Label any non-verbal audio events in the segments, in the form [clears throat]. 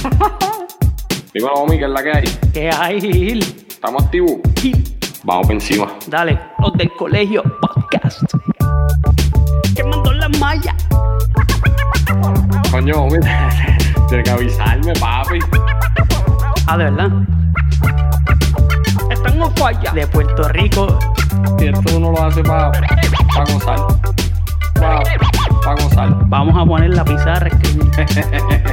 [laughs] Dímelo, homie, ¿qué es la que hay? ¿Qué hay, Gil? ¿Estamos activos? Vamos por encima. Dale, los del colegio podcast. Quemando la malla. Coño, homie, [laughs] tienes que avisarme, papi. Ah, de verdad. Están en falla. De Puerto Rico. Si esto uno lo hace para pa gozar. Para pa gozar. Vamos a poner la pizarra. escribir. [laughs]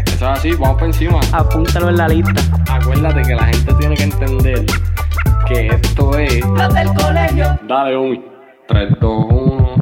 Eso es así, vamos por encima. Apúntalo en la lista. Acuérdate que la gente tiene que entender que esto es. Los del colegio. Dale, homie. 3, 2, 1.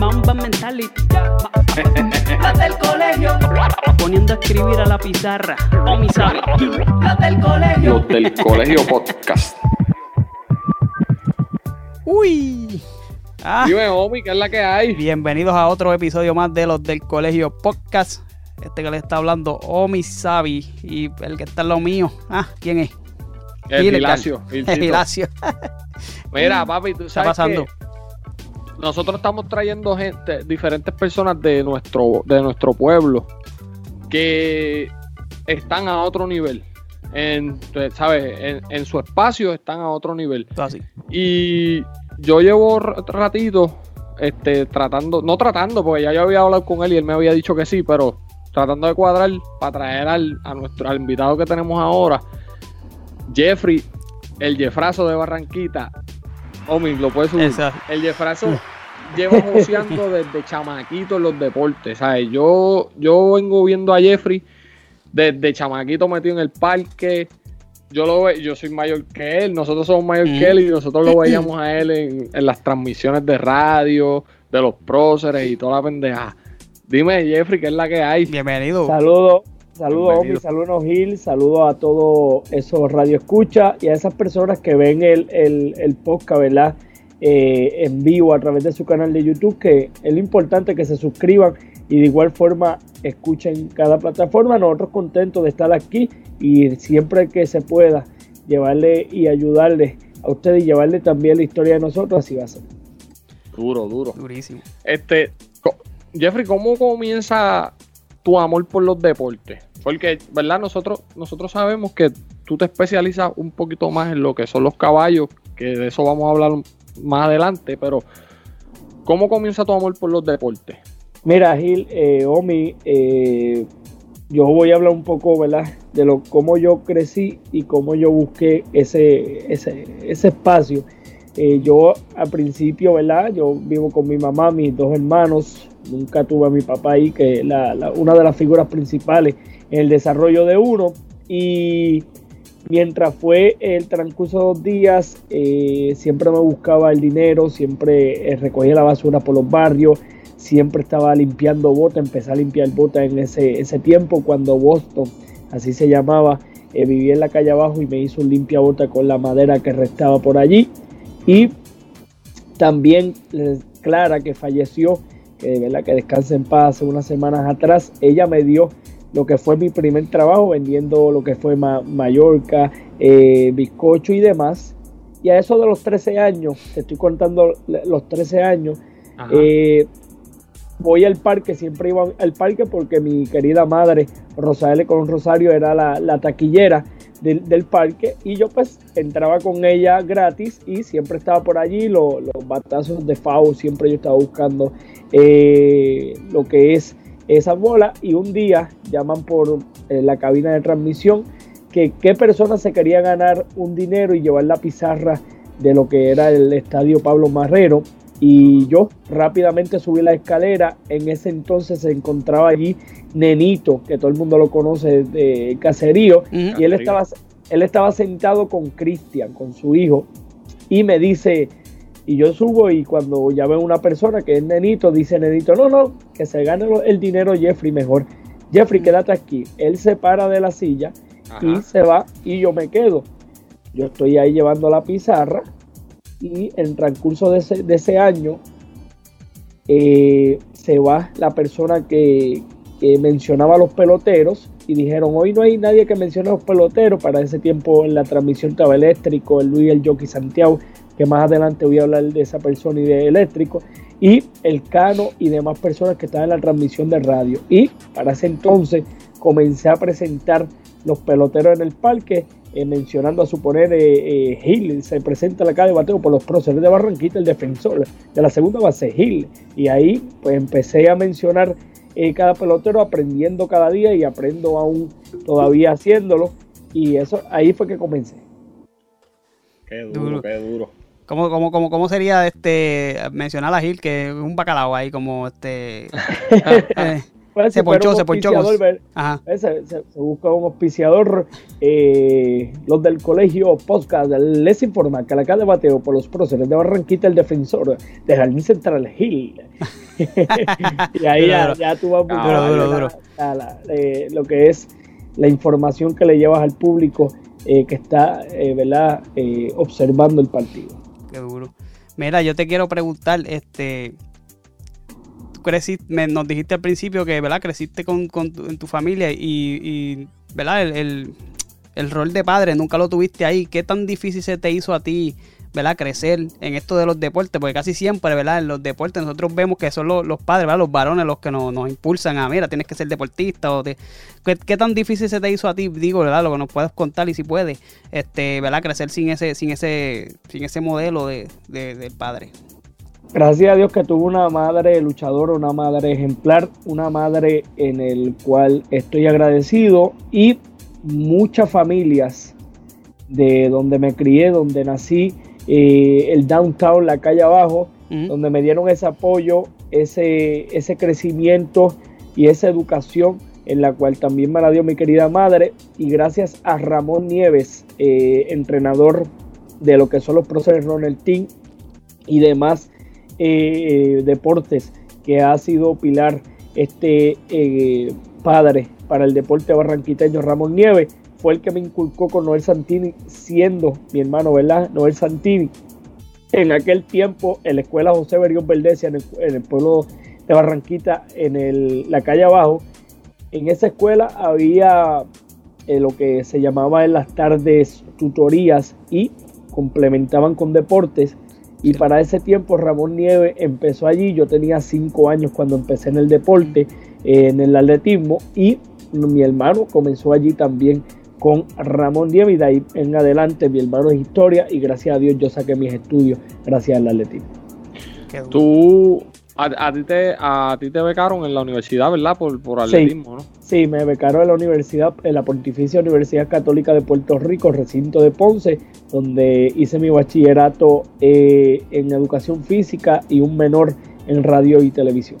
Ma- Mamba mentality. Las del colegio. Poniendo a escribir a la pizarra. O mi sabe. Las del colegio. Los del colegio podcast. Uy. Ah, Dime, homie, ¿qué es la que hay? bienvenidos a otro episodio más de los del colegio podcast. Este que le está hablando Omi Sabi y el que está en lo mío. Ah, ¿quién es? El Gil, Gilacio. El. Gilacio. [laughs] Mira, [laughs] papi, tú ¿Qué está sabes pasando? que nosotros estamos trayendo gente, diferentes personas de nuestro, de nuestro pueblo que están a otro nivel. En, ¿sabes? En, en su espacio están a otro nivel. Así. Y yo llevo ratito este, tratando, no tratando, porque ya yo había hablado con él y él me había dicho que sí, pero tratando de cuadrar para traer al, a nuestro al invitado que tenemos ahora, Jeffrey, el Jeffrazo de Barranquita. Omi, lo puedes subir. Esa. El Jeffrazo lleva joseando desde chamaquito en los deportes. ¿sabes? Yo, yo vengo viendo a Jeffrey desde chamaquito metido en el parque. Yo lo ve, yo soy mayor que él, nosotros somos mayor Mm. que él y nosotros lo veíamos a él en, en las transmisiones de radio, de los próceres y toda la pendeja. Dime, Jeffrey, ¿qué es la que hay? Bienvenido. Saludos, saludos Bienvenido. Omi, saludos Gil, saludos a todos esos radio escucha y a esas personas que ven el, el, el podcast, ¿verdad? Eh, en vivo a través de su canal de YouTube, que es lo importante que se suscriban y de igual forma escuchen cada plataforma. Nosotros contentos de estar aquí y siempre que se pueda llevarle y ayudarle a ustedes y llevarle también la historia de nosotros, así va a ser. Duro, duro. Durísimo. Este, Jeffrey, ¿cómo comienza tu amor por los deportes? Porque, ¿verdad? Nosotros, nosotros sabemos que tú te especializas un poquito más en lo que son los caballos, que de eso vamos a hablar más adelante, pero ¿cómo comienza tu amor por los deportes? Mira, Gil, eh, Omi, eh, yo voy a hablar un poco, ¿verdad? De lo cómo yo crecí y cómo yo busqué ese, ese, ese espacio. Eh, yo al principio, ¿verdad? Yo vivo con mi mamá, mis dos hermanos. Nunca tuve a mi papá ahí, que es la, una de las figuras principales en el desarrollo de uno. Y mientras fue el transcurso de los días, eh, siempre me buscaba el dinero, siempre eh, recogía la basura por los barrios siempre estaba limpiando botas, empecé a limpiar botas en ese, ese tiempo cuando Boston, así se llamaba, eh, vivía en la calle abajo y me hizo un limpia bota con la madera que restaba por allí. Y también Clara, que falleció, que de verdad que descansa en paz hace unas semanas atrás, ella me dio lo que fue mi primer trabajo vendiendo lo que fue Ma- Mallorca, eh, bizcocho y demás. Y a eso de los 13 años, te estoy contando los 13 años, eh, voy al parque, siempre iba al parque porque mi querida madre, Rosaele con Rosario, era la, la taquillera del, del parque y yo pues entraba con ella gratis y siempre estaba por allí, lo- los batazos de FAO, siempre yo estaba buscando eh, lo que es esa bola y un día llaman por eh, la cabina de transmisión que qué persona se quería ganar un dinero y llevar la pizarra de lo que era el estadio Pablo Marrero. Y yo rápidamente subí la escalera. En ese entonces se encontraba allí Nenito, que todo el mundo lo conoce de caserío, y él estaba, él estaba sentado con Cristian, con su hijo, y me dice, y yo subo y cuando ya veo una persona que es Nenito, dice Nenito, no, no, que se gane el dinero Jeffrey mejor. Jeffrey, quédate aquí. Él se para de la silla y se va y yo me quedo. Yo estoy ahí llevando la pizarra y en transcurso de ese, de ese año eh, se va la persona que, que mencionaba a los peloteros y dijeron hoy no hay nadie que mencione a los peloteros para ese tiempo en la transmisión estaba eléctrico el Luis el Jockey Santiago que más adelante voy a hablar de esa persona y de eléctrico y el Cano y demás personas que estaban en la transmisión de radio y para ese entonces comencé a presentar los peloteros en el parque eh, mencionando a suponer eh, eh, Gil, se presenta la calle de bateo por los próceres de Barranquita, el defensor de la segunda base, Gil. Y ahí pues empecé a mencionar cada pelotero, aprendiendo cada día y aprendo aún todavía haciéndolo. Y eso ahí fue que comencé. Qué duro, qué duro. ¿Cómo, cómo, cómo, cómo sería este mencionar a Gil que es un bacalao ahí como este [laughs] Pues, se ponchó, se ponchó. Se, se, busca un auspiciador. Eh, los del colegio podcast les informan que la calle bateo por los próceres de Barranquita, el defensor de Jardín Central Hill. [laughs] y ahí ya, ya, tú vas a eh, lo que es la información que le llevas al público eh, que está ¿verdad? observando el partido. Qué duro. Mira, yo te quiero preguntar, este, creciste, nos dijiste al principio que, ¿verdad? Creciste con, tu, en tu familia y, ¿verdad? El, rol de padre nunca lo tuviste ahí. ¿Qué tan difícil se te hizo a ti, ¿verdad? Crecer en esto de los deportes, porque casi siempre, ¿verdad? En los deportes nosotros vemos que son los, padres, ¿verdad? Los varones los que nos, impulsan a, mira, tienes que ser deportista. O ¿qué, tan difícil se te hizo a ti, digo, ¿verdad? Lo que nos puedes contar y si puedes, este, ¿verdad? Crecer sin ese, sin ese, sin ese modelo de, del padre gracias a Dios que tuve una madre luchadora, una madre ejemplar, una madre en el cual estoy agradecido y muchas familias de donde me crié, donde nací, eh, el downtown, la calle abajo, donde me dieron ese apoyo, ese, ese crecimiento y esa educación en la cual también me la dio mi querida madre. Y gracias a Ramón Nieves, eh, entrenador de lo que son los profesores Ronald Team y demás eh, deportes que ha sido pilar este padre para el deporte barranquiteño Ramón Nieves fue el que me inculcó con Noel Santini siendo mi hermano, ¿verdad? Noel Santini. En aquel tiempo en la escuela José Berrión Verdecia en el, pueblo de Barranquita, en la calle abajo, en esa escuela había eh, lo que se llamaba en las tardes tutorías y complementaban con deportes y para ese tiempo Ramón Nieves empezó allí. Yo tenía cinco años cuando empecé en el deporte, en el atletismo. Y mi hermano comenzó allí también con Ramón Nieves. Y de ahí en adelante mi hermano es historia. Y gracias a Dios yo saqué mis estudios gracias al atletismo. Tú a, ti te, a ti te becaron en la universidad, ¿verdad? Por, por atletismo, ¿no? Sí, me becaron en la universidad, en la Pontificia Universidad Católica de Puerto Rico, recinto de Ponce, donde hice mi bachillerato eh, en educación física y un menor en radio y televisión.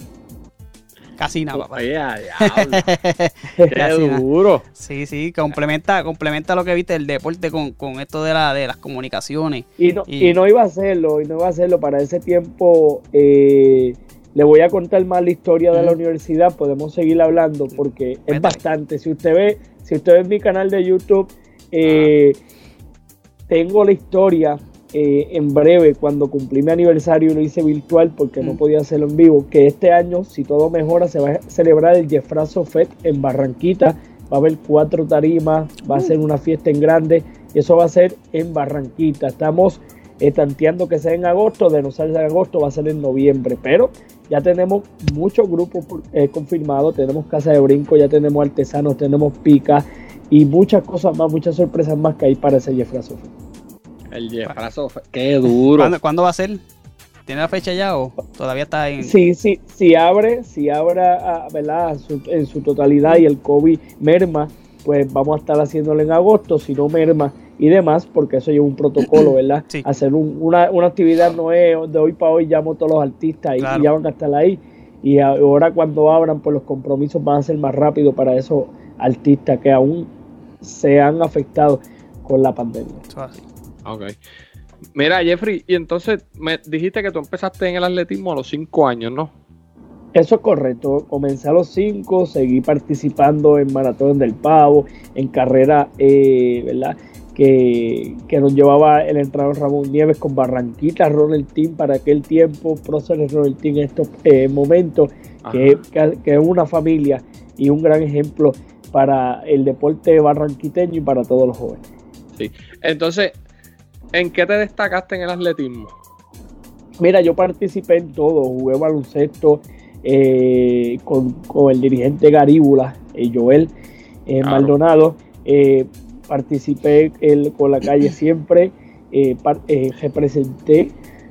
Casi nada, papá. [laughs] Qué duro. Sí, sí, complementa, complementa lo que viste el deporte con, esto de, la, de las comunicaciones. Y no, y... no iba a hacerlo, y no iba a hacerlo. Para ese tiempo eh, le voy a contar más la historia de la universidad, podemos seguir hablando porque es bastante. Si usted ve, si usted ve mi canal de YouTube, eh, tengo la historia eh, en breve, cuando cumplí mi aniversario, lo hice virtual porque no mm. podía hacerlo en vivo. Que este año, si todo mejora, se va a celebrar el Jeffrazo Fest en Barranquita. Va a haber cuatro tarimas, va a mm. ser una fiesta en grande. Y eso va a ser en Barranquita. Estamos eh, tanteando que sea en agosto, de no ser en agosto, va a ser en noviembre. Pero ya tenemos muchos grupos eh, confirmados. Tenemos Casa de Brinco, ya tenemos artesanos, tenemos pica y muchas cosas más, muchas sorpresas más que hay para ese Jeffrazo Fest. El Jefferson, qué duro. ¿Cuándo, va a ser? ¿Tiene la fecha ya o todavía está en.? Sí, sí, si abre, si abre, ¿verdad? en su totalidad y el COVID merma, pues vamos a estar haciéndolo en agosto, si no merma y demás, porque eso lleva un protocolo, ¿verdad? [clears throat] Hacer una, actividad no es de hoy para hoy, llamo a todos los artistas y, ya van a estar ahí. Y ahora cuando abran, pues los compromisos van a ser más rápidos para esos artistas que aún se han afectado con la pandemia. Ok. Mira, Jeffrey, y entonces me dijiste que tú empezaste en el atletismo a los 5 años, ¿no? Eso es correcto. Comencé a los 5, seguí participando en Maratón del Pavo, en carrera, eh, ¿verdad? Que, que, nos llevaba el entrenador Ramón Nieves con Barranquita Ronald Team para aquel tiempo, próceres Ronald Team en estos eh, momentos, que, que, que, es una familia y un gran ejemplo para el deporte barranquiteño y para todos los jóvenes. Sí. Entonces, ¿en qué te destacaste en el atletismo? Mira, yo participé en todo, jugué baloncesto eh, con, con, el dirigente Garíbula, eh, Joel eh, claro. Maldonado, eh, participé el, con la calle [clears throat] siempre, representé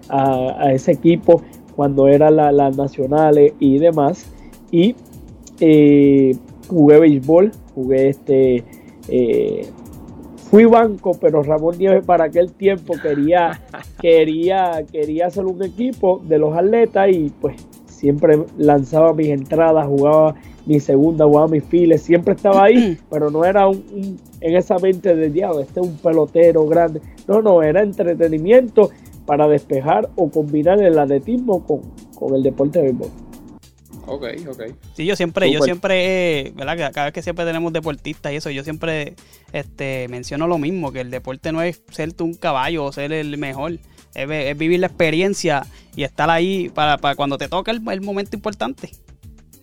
a, a, ese equipo cuando eran las la nacionales y demás, y jugué béisbol, jugué este fui banco, pero Ramón Nieves para aquel tiempo quería, [laughs] quería, quería hacer un equipo de los atletas y pues siempre lanzaba mis entradas, jugaba mi segunda, jugaba mis files, siempre estaba ahí, [clears throat] pero no era un, un en esa mente de diablo, este es un pelotero grande. No, no, era entretenimiento para despejar o combinar el atletismo con, con el deporte de béisbol. Ok, ok. Sí, yo siempre, Super. yo siempre, eh, ¿verdad? Cada vez que siempre tenemos deportistas y eso, yo siempre este, menciono lo mismo, que el deporte no es ser tú un caballo o ser el mejor, es, es vivir la experiencia y estar ahí para, para cuando te toca el, el momento importante.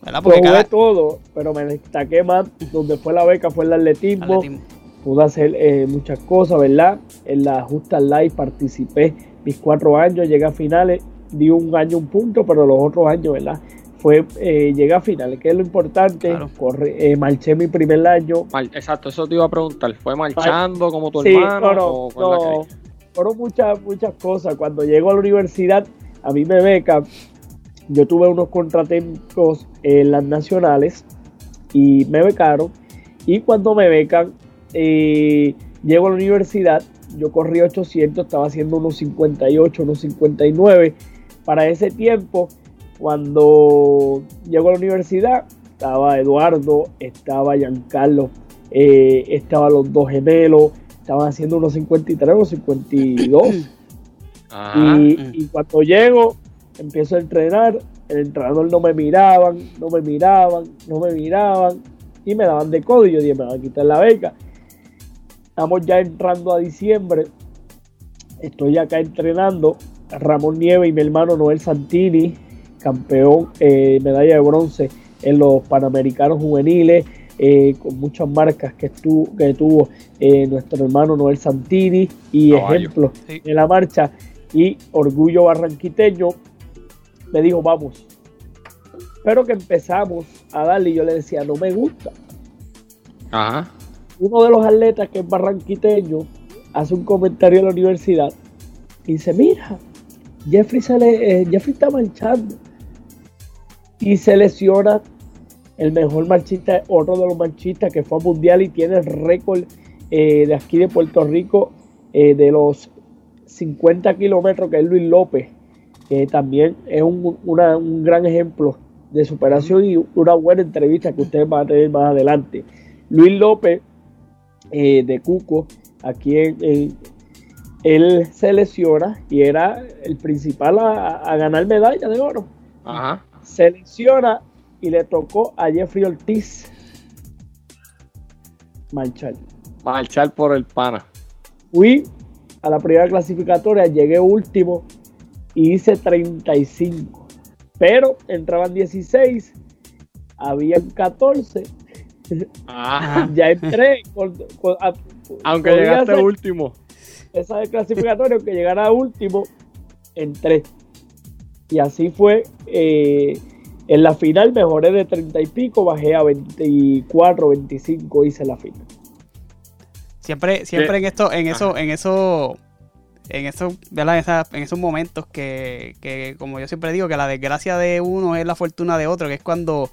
¿verdad? Porque cada... todo, pero me destaqué más donde fue la beca, fue el atletismo. atletismo. Pude hacer eh, muchas cosas, ¿verdad? En la Justa Live participé mis cuatro años, llegué a finales, di un año un punto, pero los otros años, ¿verdad? Fue eh, llegué a finales, que es lo importante. Claro. Corre, eh, marché mi primer año. Mal, exacto, eso te iba a preguntar. ¿Fue marchando como tu sí, hermano? No, o no, fueron muchas, muchas cosas. Cuando llego a la universidad, a mí me beca. Yo tuve unos contratiempos en las nacionales y me becaron. Y cuando me becan, eh, llego a la universidad. Yo corrí 800, estaba haciendo unos 58, unos 59. Para ese tiempo, cuando llego a la universidad, estaba Eduardo, estaba Giancarlo, eh, estaban los dos gemelos, estaban haciendo unos 53 o 52. Ah. Y, [clears throat] y, cuando llego, empiezo a entrenar, el entrenador no me miraban, no me miraban, no me miraban, y me daban de codo y yo dije, me van a quitar la beca. Estamos ya entrando a diciembre, estoy acá entrenando, Ramón Nieve y mi hermano Noel Santini campeón, eh, medalla de bronce en los Panamericanos Juveniles, eh, con muchas marcas que, estuvo, que tuvo eh, nuestro hermano Noel Santini y Caballo. ejemplos sí. en la marcha y Orgullo Barranquiteño, me dijo vamos. Pero que empezamos a darle y yo le decía no me gusta. Ajá. Uno de los atletas que es barranquiteño hace un comentario en la universidad y dice, mira, Jeffrey, se le, eh, Jeffrey está marchando y se lesiona el mejor marchista, otro de los marchistas que fue mundial y tiene el récord eh, de aquí de Puerto Rico eh, de los 50 kilómetros, que es Luis López, que también es un, un, gran ejemplo de superación y una buena entrevista que ustedes van a tener más adelante. Luis López eh, de Cuco, aquí en, él se lesiona y era el principal a, a ganar medalla de oro. Ajá selecciona y le tocó a Jeffrey Ortiz marchar. Marchar por el pana. Fui a la primera clasificatoria, llegué último y hice 35. Pero entraban 16, habían 14. Ah. [laughs] ya entré. Con, con, a, aunque llegaste último. Esa de clasificatoria, aunque llegara último, entré. Y así fue. Eh, en la final mejoré de 30 y pico, bajé a 24, 25, hice la final. Siempre, siempre en esto, en eso, en eso, en eso, ¿verdad? en esos momentos que, que, como yo siempre digo, que la desgracia de uno es la fortuna de otro, que es cuando,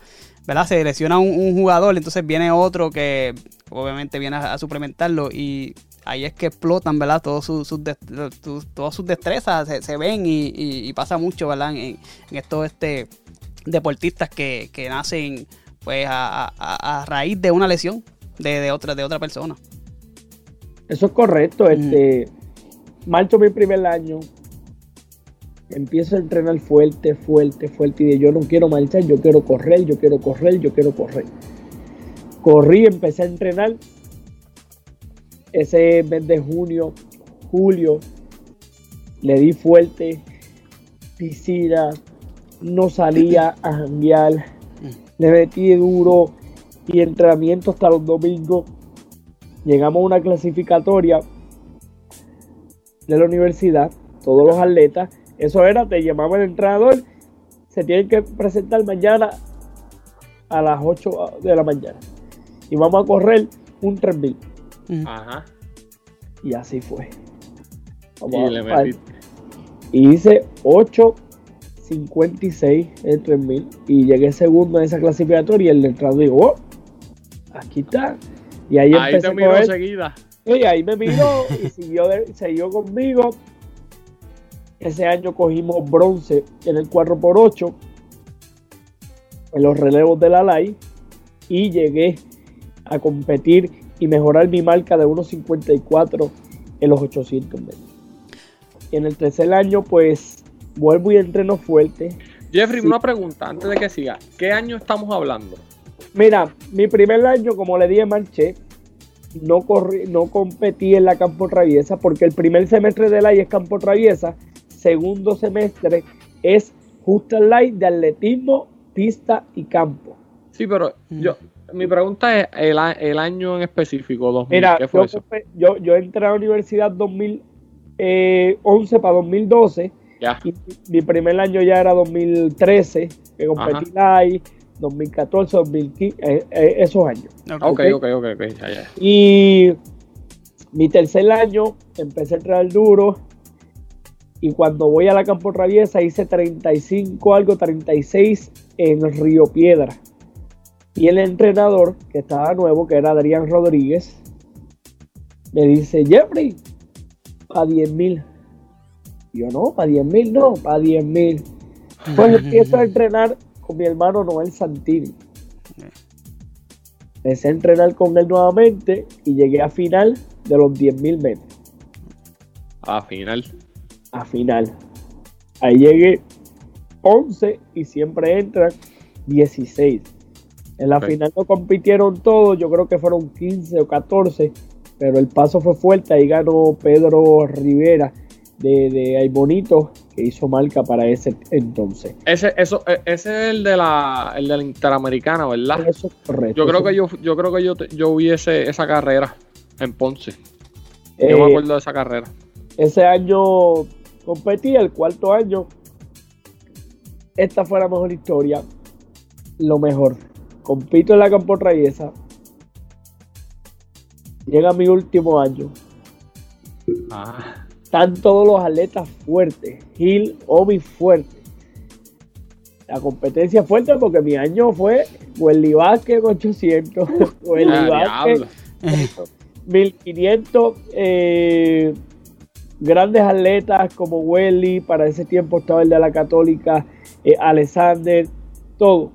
¿verdad? Se lesiona un, un jugador, entonces viene otro que obviamente viene a, a suplementarlo y ahí es que explotan, ¿verdad? Todos sus, sus, todas sus destrezas se, se ven y, y, y, pasa mucho, ¿verdad? En, en estos este, deportistas que, que nacen pues a, a, a, raíz de una lesión de, de, otra, de otra persona. Eso es correcto. Mm. Este, marcho mi primer año. empiezo a entrenar fuerte, fuerte, fuerte. Y de yo no quiero marchar, yo quiero correr, yo quiero correr, yo quiero correr. Corrí, empecé a entrenar. Ese mes de junio, julio, le di fuerte, piscina, no salía a janguear, le metí duro y entrenamiento hasta los domingos. Llegamos a una clasificatoria de la universidad, todos los atletas. Eso era, te llamaba el entrenador, se tienen que presentar mañana a las 8 de la mañana. Y vamos a correr un 3000. Ajá. Y así fue. Vamos Y a le. Y hice 8.56 en 3000 y llegué segundo en esa clasificatoria y el entrenador dijo, oh, aquí está. Y ahí, Ahí empecé te a miro coger. seguida. Y ahí me miró y [laughs] siguió, de- siguió conmigo. Ese año cogimos bronce en el 4x8 en los relevos de la LAI y llegué a competir y mejorar mi marca de 1.54 en los 800 metros. Y en el tercer año, pues vuelvo y entreno fuerte. Jeffrey, Sí. una pregunta antes de que siga. ¿Qué año estamos hablando? Mira, mi primer año, como le dije, marché. No, corrí, no competí en la campo traviesa porque el primer semestre de LAI es campo traviesa. Segundo semestre es Justa Light de atletismo, pista y campo. Sí, pero Mm. yo, mi pregunta es el, el año en específico, 2000. Mira, ¿Qué fue yo, eso? yo, yo entré a la universidad 2011 para 2012 Ya. y mi primer año ya era 2013, que competí LAI, 2014, 2015, eh, eh, esos años. Ok, ok. ok, ok, ok, ya, ya. Y mi tercer año empecé a entrenar duro. Y cuando voy a la campo traviesa hice 35, algo 36 en Río Piedra. Y el entrenador, que estaba nuevo, que era Adrián Rodríguez, me dice, Jeffrey, para 10 mil. Yo no, para 10 mil no, para 10 mil. Pues [laughs] empiezo a entrenar con mi hermano Noel Santini. Empecé a entrenar con él nuevamente y llegué a final de los 10.000 metros. A final. A final. Ahí llegué 11 y siempre entran 16. En la final no compitieron todos, yo creo que fueron 15 o 14, pero el paso fue fuerte. Ahí ganó Pedro Rivera de, de Aybonito, que hizo marca para ese entonces. Ese, eso, e- ese es el de la, el de la Interamericana, ¿verdad? Eso es correcto. Yo creo que yo, yo creo que yo, yo vi ese- esa carrera en Ponce. Yo eh, me acuerdo de esa carrera. Ese año competí, el cuarto año. Esta fue la mejor historia. Lo mejor. Compito en la campo traviesa. Llega mi último año. Ah, Están todos los atletas fuertes. Gil, Obi fuerte. La competencia fuerte porque mi año fue Welly Vázquez 800. [laughs] [laughs] Welly ah, Vázquez diablo. [laughs] 1500 eh, grandes atletas como Welly, para ese tiempo estaba el de la Católica, eh, Alexander, todo.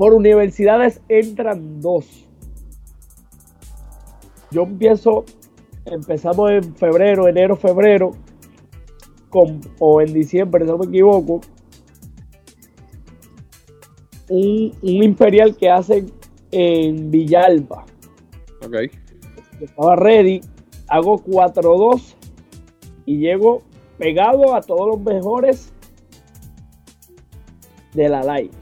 Por universidades entran dos. Yo empiezo, empezamos en febrero, enero, febrero, con, o en diciembre, si no me equivoco, un, un imperial que hacen en Villalba Ok. yo estaba ready, hago 4-2 y llego pegado a todos los mejores de la live.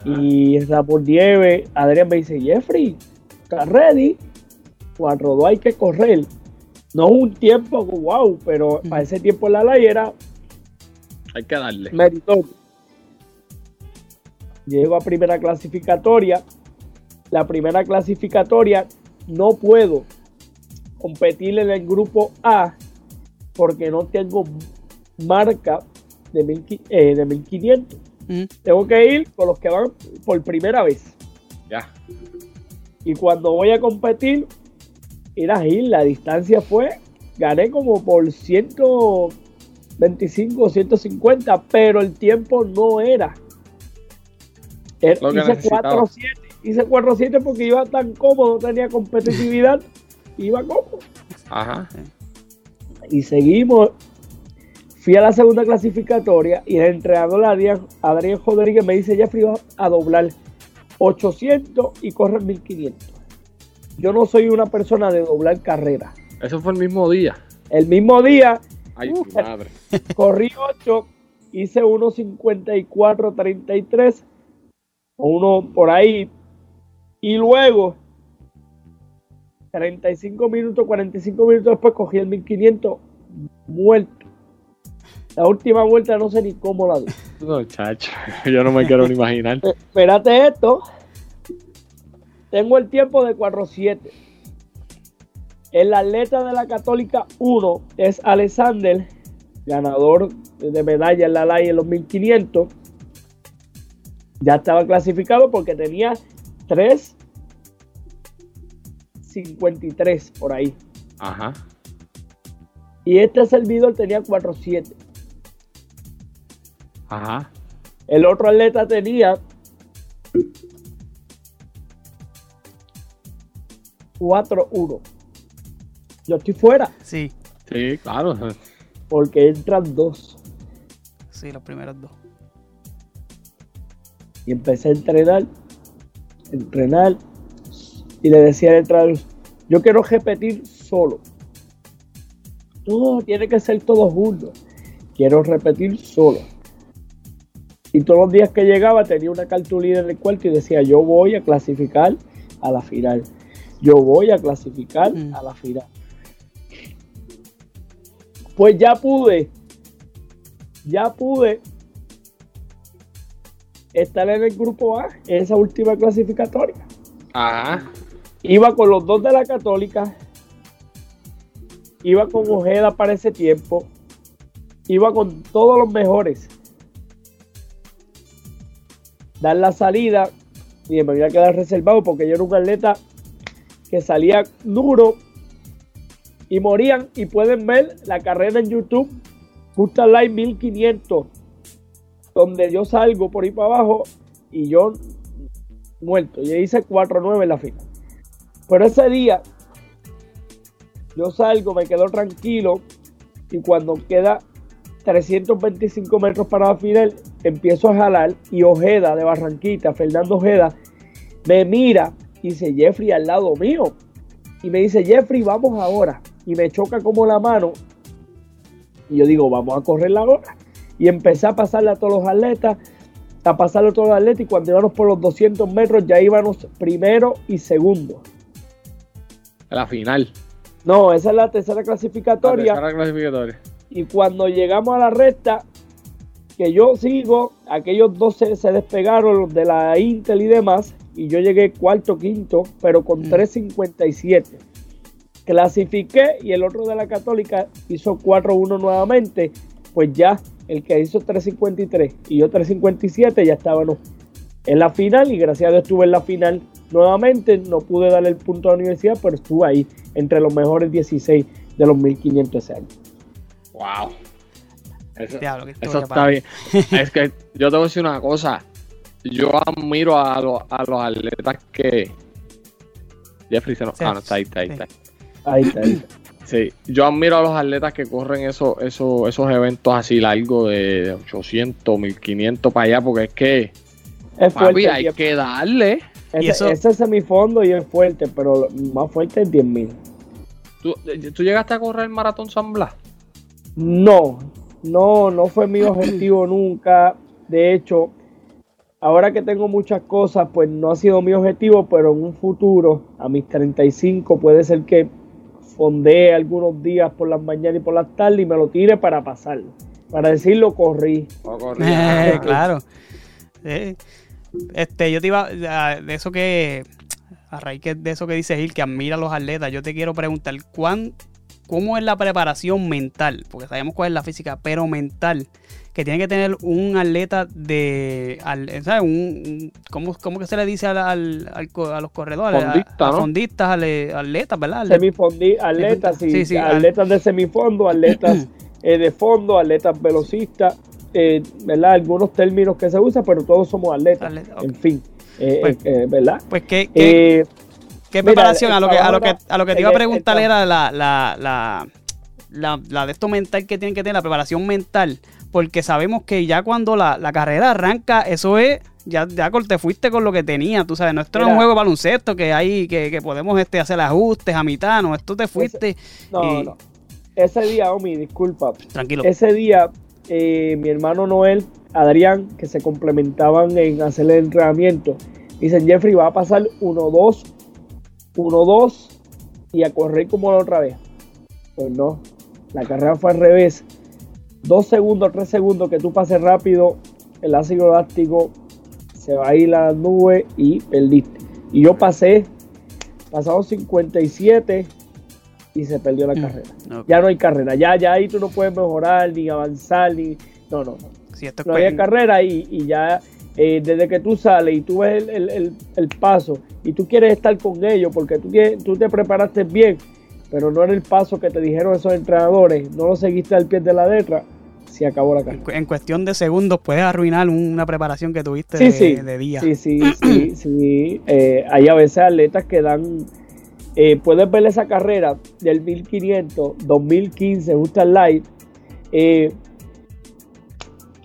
Ajá. Y por Nieve, Adrián me dice, Jeffrey, ¿estás ready? 4-2 hay que correr. No es un tiempo, wow, pero para ese tiempo en la live era Hay que darle. meritorio. Llego a primera clasificatoria. La primera clasificatoria no puedo competir en el grupo A porque no tengo marca de, mil eh, de 1500. Mm. Tengo que ir con los que van por primera vez. Ya. Y cuando voy a competir, ir a Gil, la distancia fue, gané como por 125 o 150, pero el tiempo no era. Er- Lo que hice necesitaba. 4-7, hice 4-7 porque iba tan cómodo, no tenía competitividad, iba cómodo. Ajá. Y seguimos. Fui a la segunda clasificatoria y el entrenador Adrián, Adrián Rodríguez me dice, Jeffrey, vas a doblar 800 y correr 1500. Yo no soy una persona de doblar carrera. Eso fue el mismo día. El mismo día Ay, Uh. madre. [laughs] corrí 8, hice 1.54.33 o uno por ahí. Y luego, 35 minutos, 45 minutos después, cogí el 1500 muerto. La última vuelta no sé ni cómo la di. [laughs] No, chacho. [laughs] Yo no me quiero ni imaginar. Eh, Espérate esto. Tengo el tiempo de 4.7. El atleta de la Católica 1 es Alexander, ganador de medalla en la LAI en los 1500. Ya estaba clasificado porque tenía 3.53 por ahí. Ajá. Y este servidor tenía 4.7. Ajá. El otro atleta tenía 4-1. Yo estoy fuera Sí, Sí, claro. porque entran dos. sí, los primeros dos. Y empecé a entrenar, entrenar. Y le decía al entrenador, yo quiero repetir solo. No, tiene que ser todo junto. Quiero repetir solo. Y todos los días que llegaba tenía una cartulina en el cuarto y decía, yo voy a clasificar a la final. Yo voy a clasificar Mm. a la final. Pues ya pude. Ya pude estar en el grupo A, en esa última clasificatoria. Ajá. Iba con los dos de la Católica. Iba con Ojeda para ese tiempo. Iba con todos los mejores. Dar la salida. Y me voy a quedar reservado porque yo era un atleta que salía duro. Y morían. Y pueden ver la carrera en YouTube. Justa Live 1500. Donde yo salgo por ahí para abajo. Y yo muerto. Yo hice 4-9 en la final. Pero ese día yo salgo, me quedo tranquilo y cuando queda 325 metros para la final, empiezo a jalar y Ojeda de Barranquita, Fernando Ojeda, me mira y dice Jeffrey al lado mío. Y me dice Jeffrey, vamos ahora. Y me choca como la mano. Y yo digo, vamos a correr la hora. Y empecé a pasarle a todos los atletas, a pasarle a todos los atletas. Y cuando íbamos por los 200 metros, ya íbamos primero y segundo. La final. No, esa es la tercera La clasificatoria. tercera clasificatoria. Y cuando llegamos a la recta, que yo sigo, aquellos dos se, se despegaron, los de la Intel y demás, y yo llegué cuarto, quinto, pero con Mm. 3.57. Clasifiqué y el otro de la Católica hizo 4-1 nuevamente, pues ya el que hizo 3.53 y yo 3.57 ya estábamos en la final y gracias a Dios estuve en la final nuevamente. No pude darle el punto a la universidad, pero estuve ahí entre los mejores 16 de los 1.500 ese año. Wow. Eso, Diablo, está bien. es que yo te voy a decir una cosa. Yo admiro a, los- a los atletas que. Jeffrey se nos. Sí. Ah, no, está ahí, está ahí, está ahí. Ahí está. ahí está. Sí, yo admiro a los atletas que corren esos esos esos eventos así largos de 800, 1500 para allá, porque es que, Es papi, fuerte. hay que darle. ese, Y eso- ese es semifondo y es fuerte, pero lo más fuerte es 10.000. ¿Tú, tú llegaste a correr el maratón San Blas? No, no, no fue mi objetivo [clears throat] nunca. De hecho, ahora que tengo muchas cosas, pues no ha sido mi objetivo, pero en un futuro, a mis 35, puede ser que fondee algunos días por las mañanas y por las tardes y me lo tire para pasarlo. Para decirlo, corrí. Eh, [laughs] [laughs] claro. Eh, este, yo te iba a- de eso que a raíz que- de eso que dice Gil, que admira a los atletas, yo te quiero preguntar cuán cómo es la preparación mental, porque sabemos cuál es la física, pero mental que tiene que tener un atleta de al- ¿sabes? Un, un- ¿cómo, cómo que se le dice al, al- a los corredores? Fondista, a, ¿no? fondistas, ale- atletas, ¿verdad? Semifondi, atletas, sí, Sí, sí, atletas de semifondo, atletas [clears throat] eh, de fondo, atletas velocistas, eh, ¿verdad? Algunos términos que se usan, pero todos somos atletas. Atleta. En fin, eh, Pues, ¿verdad? Pues qué- Eh, ¿Qué Mira, preparación? A lo, que, a, lo que, a lo que te iba a preguntar era la, la, la, la, la de esto mental que tienen que tener, la preparación mental, porque sabemos que ya cuando la, la carrera arranca, eso es, ya, ya te fuiste con lo que tenía, tú sabes, no esto no es un juego de baloncesto que hay, que, que podemos este, hacer ajustes a mitad, no, esto te fuiste. No, y- no. Ese día, Omi, disculpa. Tranquilo. Ese día, eh, mi hermano Noel, Adrián, que se complementaban en hacer el entrenamiento, dicen, Jeffrey, va a pasar 1-2, 1-2 y a correr como la otra vez. Pues no, la carrera fue al revés. Dos segundos, tres segundos que tú pases rápido, el ácido láctico se va a ir a las nubes y perdiste. Y yo pasé, pasaron 57 y se perdió la Mm, carrera. Ya no hay carrera, ya, ya ahí tú no puedes mejorar, ni avanzar, ni. No, no, no. Sí, esto es No había carrera y, y ya eh, desde que tú sales y tú ves el, el- el- el paso y tú quieres estar con ellos porque tú, tú te preparaste bien, pero no era el paso que te dijeron esos entrenadores, no lo seguiste al pie de la letra, se acabó la carrera. en cuestión de segundos puedes arruinar un- una preparación que tuviste Sí, de, sí, de día. sí, sí, sí, [clears throat] sí. Eh, hay a veces atletas que dan, eh, puedes ver esa carrera del 1500, 2015, Justa Light, eh,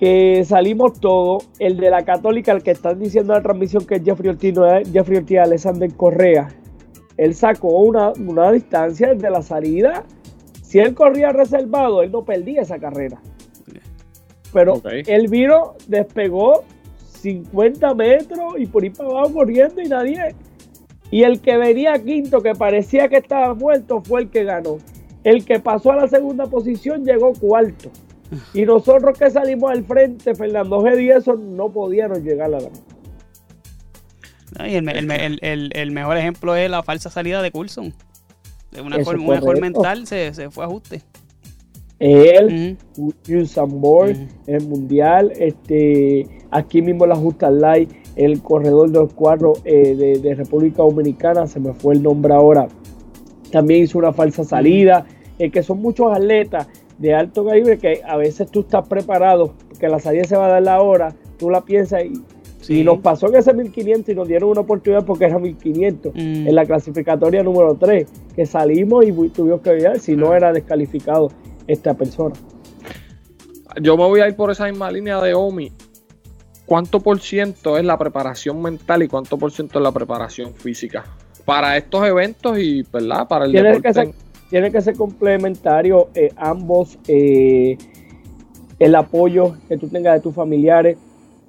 que salimos todos, el de la Católica, el que están diciendo en la transmisión que es Jeffrey Ortiz, no es Jeffrey Ortiz, Alexander Correa, él sacó una, una distancia desde la salida. Si él corría reservado, él no perdía esa carrera. Pero Ok. el vino despegó 50 metros y por ahí para abajo corriendo y nadie. Y el que venía quinto, que parecía que estaba muerto, fue el que ganó. El que pasó a la segunda posición llegó cuarto. Y nosotros que salimos al frente, Fernando G. y eso, no podíamos llegar a la ¿no? Y el, el el- mejor ejemplo es la falsa salida de Coulson. De una correcto. mental se, se fue a ajuste. Él, Ujú. Usain Bolt, Ujú. el mundial, este, aquí mismo la Justa Light, el corredor de los cuadros eh, de, de República Dominicana, se me fue el nombre ahora, también hizo una falsa salida, eh, que son muchos atletas de alto calibre que a veces tú estás preparado, que la salida se va a dar la hora, tú la piensas y, Sí. y nos pasó en ese 1500 y nos dieron una oportunidad porque era 1500 Mm. en la clasificatoria número 3, que salimos y tuvimos que ver si no Ah. era descalificado esta persona. Yo me voy a ir por esa misma línea de Omi. ¿Cuánto por ciento es la preparación mental y cuánto por ciento es la preparación física? Para estos eventos y, ¿verdad? Para el deporte. que tiene que ser complementario eh, ambos, eh, el apoyo que tú tengas de tus familiares,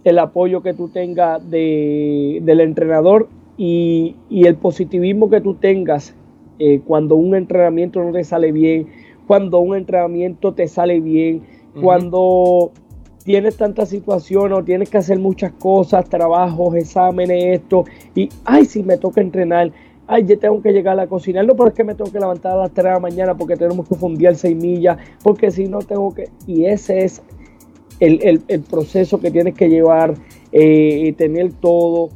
el apoyo que tú tengas de, del entrenador y, y el positivismo que tú tengas eh, cuando un entrenamiento no te sale bien, cuando un entrenamiento te sale bien, cuando tienes tantas situaciones o tienes que hacer muchas cosas, trabajos, exámenes, esto, y ay, si me toca entrenar, ay, yo tengo que llegar a cocinar, no, pero es que me tengo que levantar a las 3 de la mañana porque tenemos que fundir 6 millas, porque si no tengo que, y ese es el, el- el proceso que tienes que llevar, eh, tener todo,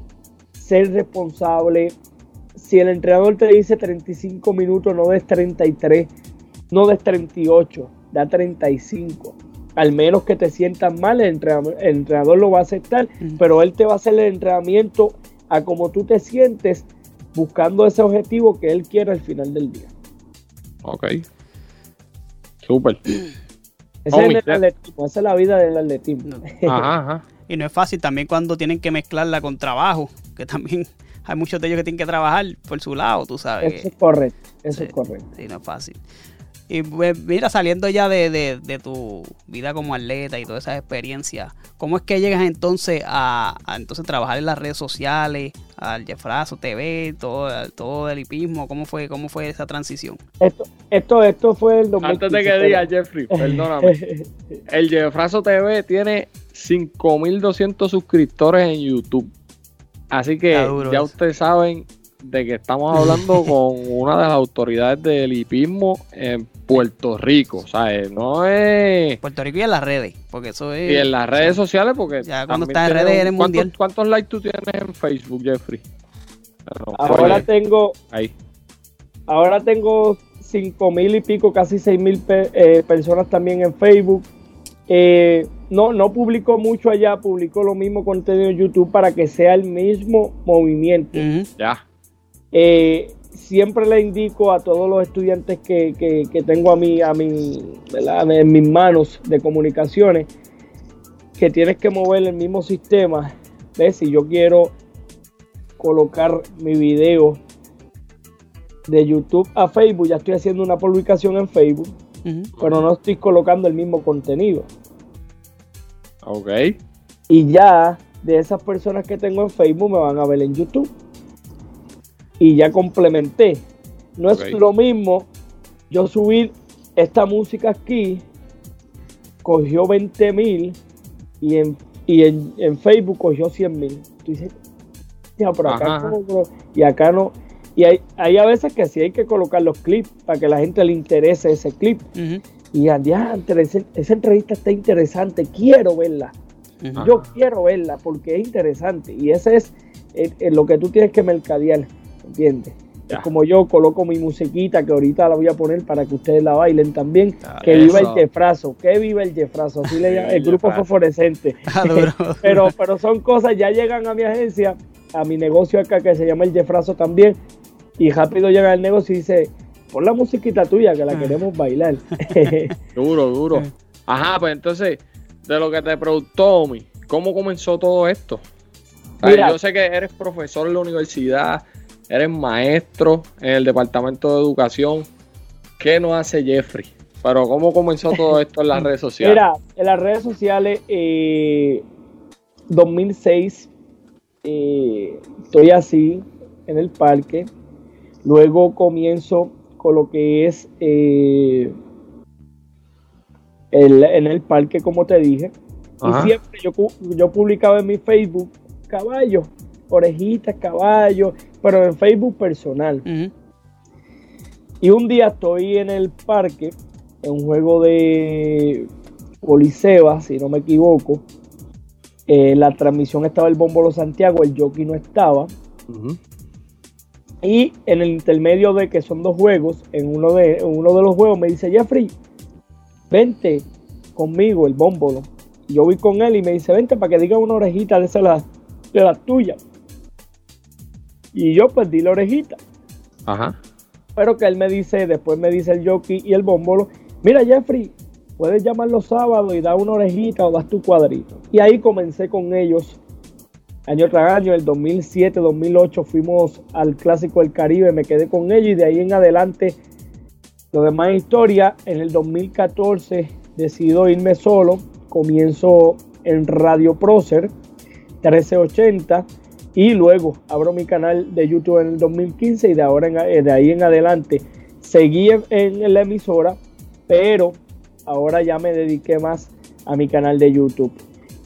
ser responsable. Si el entrenador te dice 35 minutos, no des 33, no des 38, da 35. Al menos que te sientas mal, el entrenador, el entrenador lo va a aceptar, pero él te va a hacer el entrenamiento a como tú te sientes, buscando ese objetivo que él quiere al final del día. Ok. Súper. [clears throat] Ese Homie, es el atletismo, esa es la vida del atletismo. No. [laughs] Ajá, ajá. Y no es fácil también cuando tienen que mezclarla con trabajo, que también [laughs] hay muchos de ellos que tienen que trabajar por su lado, tú sabes. Eso es correcto, eso Sí. es correcto. Sí, no es fácil. Y pues, mira, saliendo ya de, de- de tu vida como atleta y todas esas experiencias, ¿cómo es que llegas entonces a, a entonces trabajar en las redes sociales, al Jeffrazo TV, todo, todo el hipismo? ¿Cómo fue, cómo fue esa transición? Esto, esto, esto fue el 2015. Antes de que diga Jeffrey, perdóname. [laughs] El Jeffrazo TV tiene 5200 suscriptores en YouTube. Así que ya ustedes saben de que estamos hablando [laughs] con una de las autoridades del hipismo en Puerto Rico. O sea, eh, no es. Puerto Rico y en las redes, porque eso es... Y en las redes sociales, porque. Ya cuando estás en redes eres ¿cuántos, mundial. ¿Cuántos likes tú tienes en Facebook, Jeffrey? Pero, ahora oye, tengo, ahí. ahora tengo cinco mil y pico, casi seis mil pe- eh, personas también en Facebook. Eh, no, no publico mucho allá, publico lo mismo contenido en YouTube para que sea el mismo movimiento. Ya. Eh, siempre le indico a todos los estudiantes que, que, que tengo a mí, a mí, ¿verdad? en mis manos de comunicaciones que tienes que mover el mismo sistema. ¿Ves? Si yo quiero colocar mi video de YouTube a Facebook, ya estoy haciendo una publicación en Facebook, pero no estoy colocando el mismo contenido. Ok. Y ya de esas personas que tengo en Facebook me van a ver en YouTube. Y ya complementé. No es lo mismo yo subir esta música aquí, cogió 20 mil y, en, y en, en Facebook cogió 100 mil. Tú dices, "Ya, pero acá Ajá. no, bro". y acá no. Y hay, hay a veces que sí hay que colocar los clips para que la gente le interese ese clip. Y adiante, ese- esa entrevista está interesante, quiero verla. Yo quiero verla porque es interesante y ese es eh, eh, lo que tú tienes que mercadear, ¿entiendes? Ya. Es como yo coloco mi musiquita que ahorita la voy a poner para que ustedes la bailen también. Ah, que viva el. Jefrazo, que viva el Jefrazo, así le llaman, el El grupo fosforescente. [laughs] Ah. [laughs] Pero, pero son cosas, ya llegan a mi agencia, a mi negocio acá que se llama el Jefrazo también, y rápido llega al negocio y dice, pon la musiquita tuya que la Ah. queremos bailar. [laughs] Duro, duro. Ajá, pues entonces, de lo que te preguntó, Omi, ¿cómo comenzó todo esto? Yo sé que eres profesor en la universidad, eres maestro en el departamento de educación. ¿Qué no hace Jeffrey? Pero ¿cómo comenzó todo [laughs] esto en las redes sociales? Mira, en las redes sociales, eh, 2006, eh, estoy así en el parque. Luego comienzo con lo que es eh, el- en el parque, como te dije. Ajá. Y siempre yo, yo publicaba en mi Facebook caballos, orejitas, caballos, pero en Facebook personal. Y un día estoy en el parque, en un juego de Coliseba, si no me equivoco. Eh, la transmisión estaba el Bómbolo Santiago, el jockey no estaba. Y en el intermedio de que son dos juegos, en uno de, en uno de los juegos me dice, Jeffrey, vente conmigo, el Bómbolo. Y yo voy con él y me dice, vente para que diga una orejita de esas las- de las tuyas. Y yo pues di la orejita. Ajá. Pero que él me dice, después me dice el jockey y el bómbolo, mira Jeffrey, puedes llamar los sábados y dar una orejita o das tu cuadrito. Y ahí comencé con ellos, año tras año, el 2007, 2008 fuimos al Clásico del Caribe, me quedé con ellos y de ahí en adelante, lo demás historia, en el 2014 decido irme solo, comienzo en Radio Procer 1380 y luego abro mi canal de YouTube en el 2015 y de ahora eh, de ahí en adelante seguí en, la emisora, pero ahora ya me dediqué más a mi canal de YouTube.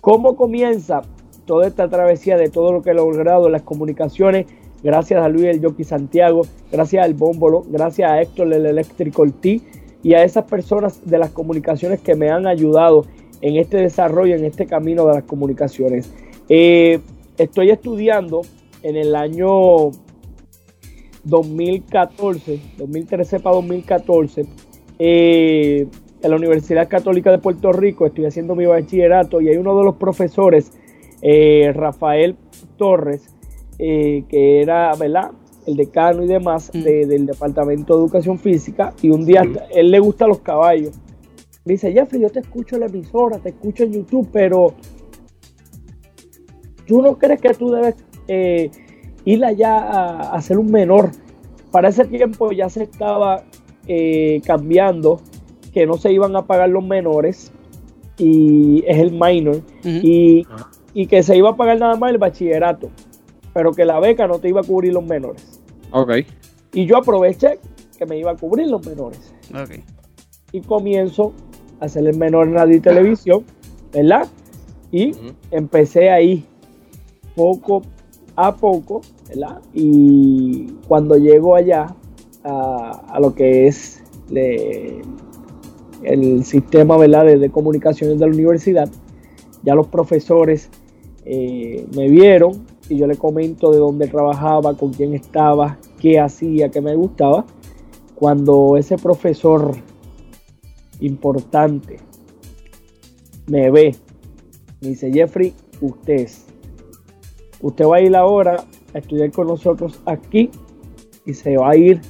¿Cómo comienza toda esta travesía de todo lo que he logrado en las comunicaciones? Gracias a Luis el Jockey Santiago, gracias al Bómbolo, gracias a Héctor el Electrical T y a esas personas de las comunicaciones que me han ayudado en este desarrollo, en este camino de las comunicaciones. Eh, estoy estudiando en el año 2014, 2013 para 2014, eh, en la Universidad Católica de Puerto Rico, estoy haciendo mi bachillerato y hay uno de los profesores, eh, Rafael Torres, eh, que era, ¿verdad? El decano y demás Mm. de- del Departamento de Educación Física, y un día él le gusta los caballos. Me dice, Jeffrey, yo te escucho en la emisora, te escucho en YouTube, pero ¿tú no crees que tú debes eh, ir allá a, a ser un menor? Para ese tiempo ya se estaba eh, cambiando, que no se iban a pagar los menores, y es el minor, y, y que se iba a pagar nada más el bachillerato, pero que la beca no te iba a cubrir los menores. Ok. Y yo aproveché que me iba a cubrir los menores Ok. y comienzo a hacer el menor en radio y televisión, ¿verdad? Y empecé ahí poco a poco, ¿verdad? Y cuando llego allá a, lo que es el sistema, ¿verdad? De, de comunicaciones de la universidad, ya los profesores eh, me vieron y yo le comento de dónde trabajaba, con quién estaba, qué hacía, qué me gustaba. Cuando ese profesor importante me ve, me dice, Jeffrey, usted es. Usted va a ir ahora a estudiar con nosotros aquí y se va a ir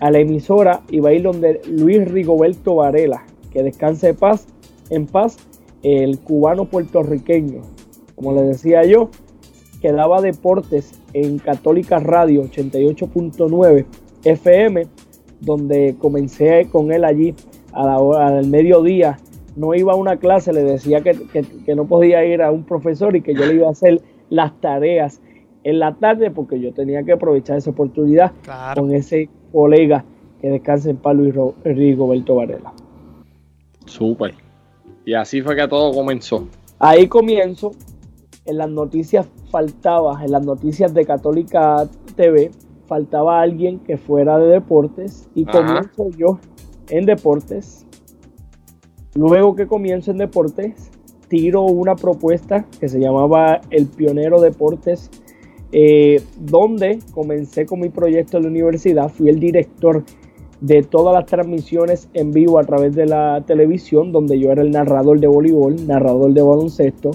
a la emisora y va a ir donde Luis Rigoberto Varela, que descanse de paz, en paz, el cubano puertorriqueño, como le decía yo, que daba deportes en Católica Radio 88.9 FM, donde comencé con él allí a la hora del mediodía. No iba a una clase, le decía que, que no podía ir a un profesor y que yo le iba a hacer las tareas en la tarde porque yo tenía que aprovechar esa oportunidad con ese colega que descansa en Palo y Rigoberto Varela. Súper. Y así fue que todo comenzó. Ahí comienzo. En las noticias faltaba, en las noticias de Católica TV, faltaba alguien que fuera de deportes y comienzo yo en deportes. Luego que comienzo en deportes, tiro una propuesta que se llamaba El Pionero Deportes, eh, donde comencé con mi proyecto en la universidad, fui el director de todas las transmisiones en vivo a través de la televisión, donde yo era el narrador de voleibol, narrador de baloncesto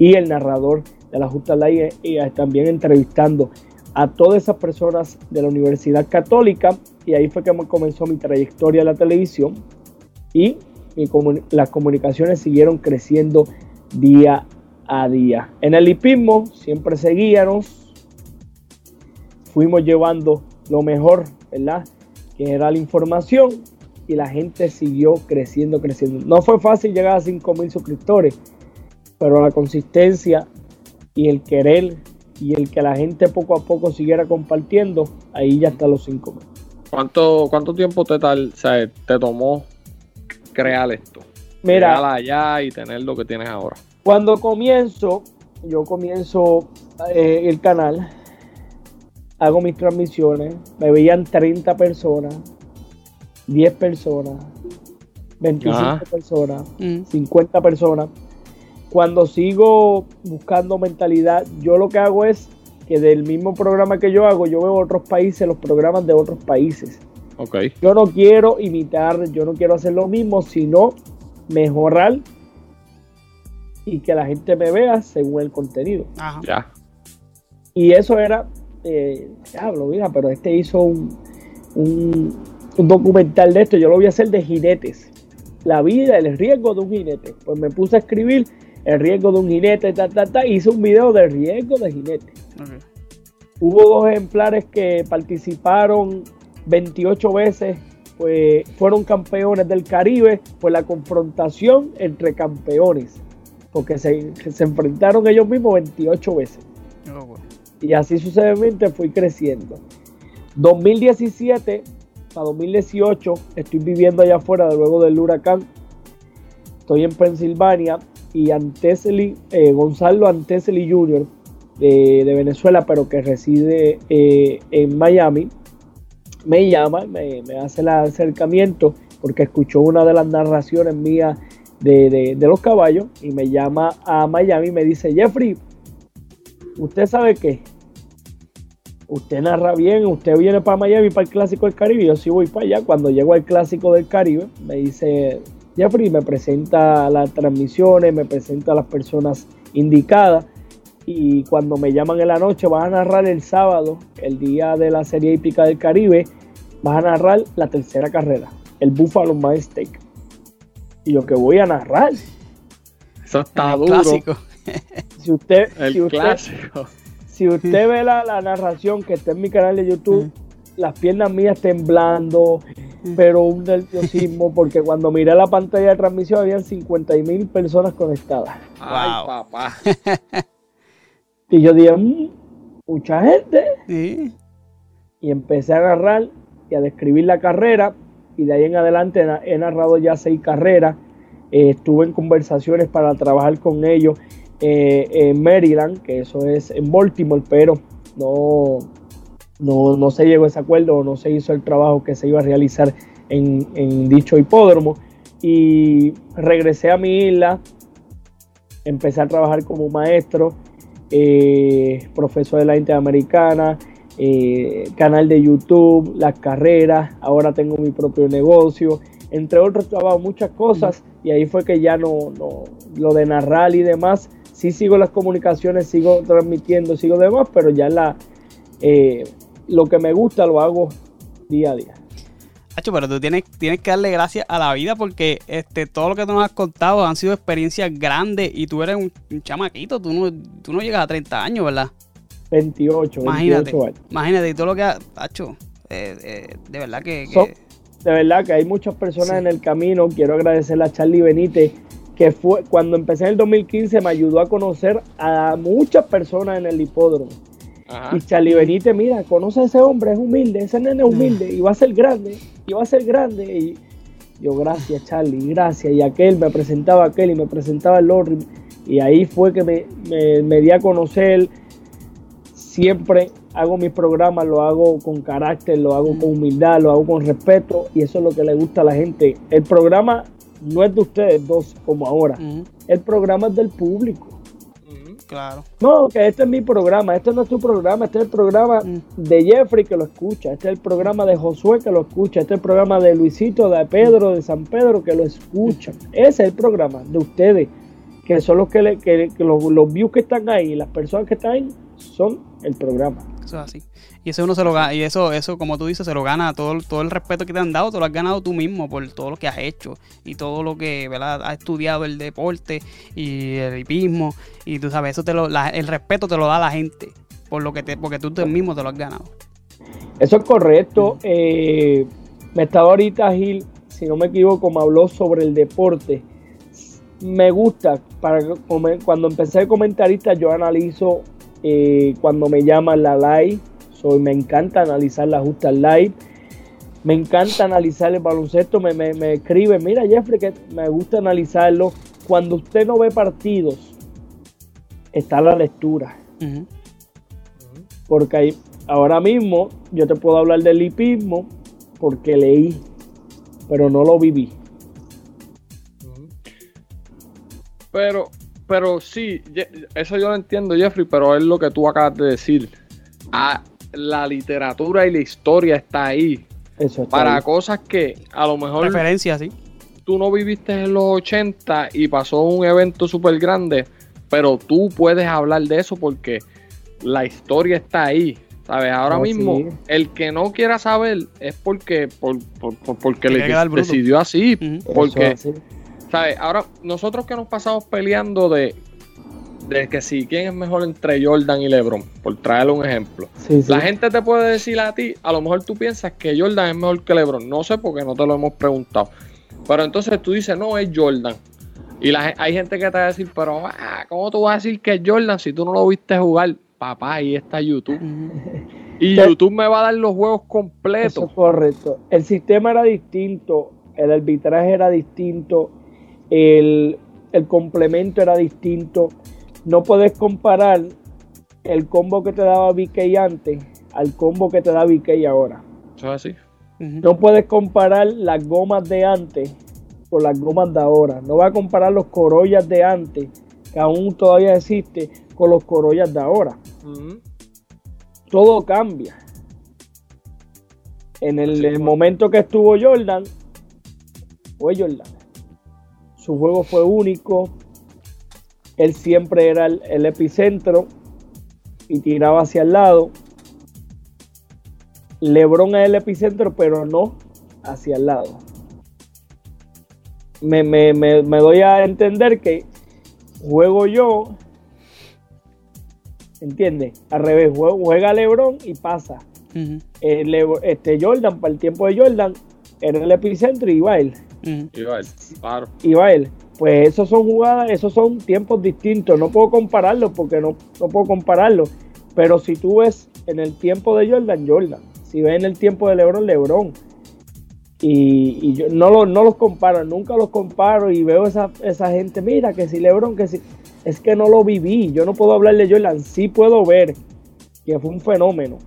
y el narrador de la Justa Ley y también entrevistando a todas esas personas de la Universidad Católica. Y ahí fue que comenzó mi trayectoria en la televisión. Y las comunicaciones siguieron creciendo día a día. En el hipismo siempre seguíamos, fuimos llevando lo mejor, ¿verdad? Que era la información y la gente siguió creciendo, creciendo. No fue fácil llegar a 5 mil suscriptores, pero la consistencia y el querer y el que la gente poco a poco siguiera compartiendo, ahí ya está los 5 mil. ¿Cuánto, ¿Cuánto tiempo te, tal, te tomó crear esto? Mira, allá y tener lo que tienes ahora. Cuando comienzo, yo comienzo eh, el canal, hago mis transmisiones, me veían 30 personas, 10 personas, 25 personas, 50 mm. personas. Cuando sigo buscando mentalidad, yo lo que hago es que del mismo programa que yo hago, yo veo otros países, los programas de otros países. Okay. Yo no quiero imitar, yo no quiero hacer lo mismo, sino mejorar y que la gente me vea según el contenido. Ya. Y eso era, eh, diablo, mira, pero este hizo un, un, documental de esto, yo lo voy a hacer de jinetes. La vida, el riesgo de un jinete. Pues me puse a escribir el riesgo de un jinete, ta, ta, ta, hice un video de riesgo de jinete. Hubo dos ejemplares que participaron 28 veces pues fueron campeones del Caribe, pues la confrontación entre campeones, porque se, enfrentaron ellos mismos 28 veces. Oh, y así sucesivamente fui creciendo. 2017 a 2018 estoy viviendo allá afuera luego del huracán. Estoy en Pensilvania y Anteseli, eh, Gonzalo Anteseli Jr. De, Venezuela, pero que reside eh, en Miami me llama, me, hace el acercamiento porque escuchó una de las narraciones mías de, los caballos y me llama a Miami y me dice, Jeffrey, ¿usted sabe qué? Usted narra bien, usted viene para Miami para el Clásico del Caribe, yo sí voy para allá. Cuando llego al Clásico del Caribe, me dice, Jeffrey, me presenta las transmisiones, me presenta las personas indicadas y cuando me llaman en la noche vas a narrar el sábado, el día de la Serie Hípica del Caribe, vas a narrar la tercera carrera, el Buffalo Mind Stake. Y yo que voy a narrar. Eso está duro. Si usted, si usted, Si usted ve la, narración que está en mi canal de YouTube, las piernas mías temblando, pero un nerviosismo, [laughs] porque cuando miré la pantalla de transmisión habían 50 mil personas conectadas. Ay, papá. [laughs] Y yo dije, mm, mucha gente. Y empecé a narrar y a describir la carrera. Y de ahí en adelante he narrado ya seis carreras. Eh, estuve en conversaciones para trabajar con ellos eh, en Maryland, que eso es en Baltimore, pero no, no, se llegó a ese acuerdo, no se hizo el trabajo que se iba a realizar en, en dicho hipódromo. Y regresé a mi isla, empecé a trabajar como maestro eh, profesor de la Interamericana, eh, canal de YouTube, las carreras, ahora tengo mi propio negocio, entre otros trabajo muchas cosas y ahí fue que ya no, no, lo de narrar y demás, sí sigo las comunicaciones, sigo transmitiendo, sigo demás, pero ya la, eh, lo que me gusta lo hago día a día. Hacho, pero tú tienes, tienes que darle gracias a la vida porque este, todo lo que tú nos has contado han sido experiencias grandes y tú eres un, un chamaquito, tú no, tú no llegas a 30 años, ¿verdad? 28, Imagínate, 28 años. imagínate, y todo lo que ha hecho, eh, eh, de verdad que... que- So- de verdad que hay muchas personas Sí. en el camino. Quiero agradecerle a Charlie Benítez, que fue cuando empecé en el 2015 me ayudó a conocer a muchas personas en el hipódromo. Ajá. Y Charlie Benítez, mira, conoce a ese hombre, es humilde, ese nene es humilde, y va a ser grande, y va a ser grande. Y yo, gracias, Charlie, gracias. Y aquel me presentaba a aquel y me presentaba el otro. Y ahí fue que me, me, me di a conocer. Siempre hago mis programas, lo hago con carácter, lo hago con humildad, lo hago con respeto, y eso es lo que le gusta a la gente. El programa no es de ustedes dos, como ahora. El programa es del público. Claro. No, que este es mi programa, este no es tu programa, este es el programa Mm. de Jeffrey que lo escucha, este es el programa de Josué que lo escucha, este es el programa de Luisito, de Pedro, de San Pedro que lo escuchan. Ese es el programa de ustedes, que son los que, le- que, que los, los views que están ahí, las personas que están ahí, son el programa. Eso es así. Y eso uno se lo gana, y eso, eso, como tú dices, se lo gana todo, todo el respeto que te han dado, te lo has ganado tú mismo por todo lo que has hecho y todo lo que, ¿verdad? Has estudiado el deporte y el hipismo. Y tú sabes, eso te lo, la- el respeto te lo da la gente. Por lo que te, porque tú te mismo te lo has ganado. Eso es correcto. Eh, me estaba ahorita Gil, si no me equivoco, me habló sobre el deporte. Me gusta, para cuando empecé de comentarista yo analizo eh, cuando me llaman la live, soy, me encanta analizar la justa live, me encanta analizar el baloncesto, me, me, me escribe, mira Jeffrey, que me gusta analizarlo. Cuando usted no ve partidos, está la lectura porque hay- ahora mismo yo te puedo hablar del hipismo porque leí, pero no lo viví. Pero, pero sí, eso yo lo entiendo, Jeffrey, pero es lo que tú acabas de decir. Ah, la literatura y la historia está ahí. Eso está Para ahí. cosas que a lo mejor Referencia, sí. tú no viviste en los 80 y pasó un evento súper grande, pero tú puedes hablar de eso porque la historia está ahí. ¿Sabes? Ahora Oh, mismo, sí. el que no quiera saber es porque, por, por- por- porque Que le decidió así. Porque, es así. ¿Sabes? Ahora, nosotros que nos pasamos peleando de, de que si quién es mejor entre Jordan y LeBron, por traerle un ejemplo. Sí, sí. La gente te puede decir a ti, a lo mejor tú piensas que Jordan es mejor que LeBron. No sé porque no te lo hemos preguntado. Pero entonces tú dices, no, es Jordan. Y la, hay gente que te va a decir, pero ah, ¿cómo tú vas a decir que es Jordan si tú no lo viste jugar? Papá, ahí está YouTube. [laughs] Y. YouTube me va a dar los juegos Eso completos. es correcto. El sistema era distinto, el arbitraje era distinto, el, el complemento era distinto. No puedes comparar el combo que te daba BK antes al combo que te da BK ahora. Eso es así. Ujú. No puedes comparar las gomas de antes con las gomas de ahora. No vas a comparar los corollas de antes, que aún todavía existe, con los corollas de ahora. Todo cambia. En el, el momento que estuvo Jordan, fue Jordan. Su juego fue único. Él siempre era el, el epicentro y tiraba hacia el lado. LeBron es el epicentro, pero no hacia el lado. Me, me- me- me doy a entender que juego yo, ¿entiendes? Al revés, juega LeBron y pasa. Eh, este Jordan, para el tiempo de Jordan, era el epicentro y iba él. Ujú. Iba él, claro. Iba él. Pues esos son jugadas, esos son tiempos distintos. No puedo compararlos porque no, no puedo compararlos. Pero si tú ves en el tiempo de Jordan, Jordan. Si ves en el tiempo de LeBron, LeBron. Y, y yo no, lo- no los comparo, nunca los comparo y veo esa, esa gente, mira que si LeBron, que si... Es que no lo viví, yo no puedo hablar de Jordan, sí puedo ver que fue un fenómeno.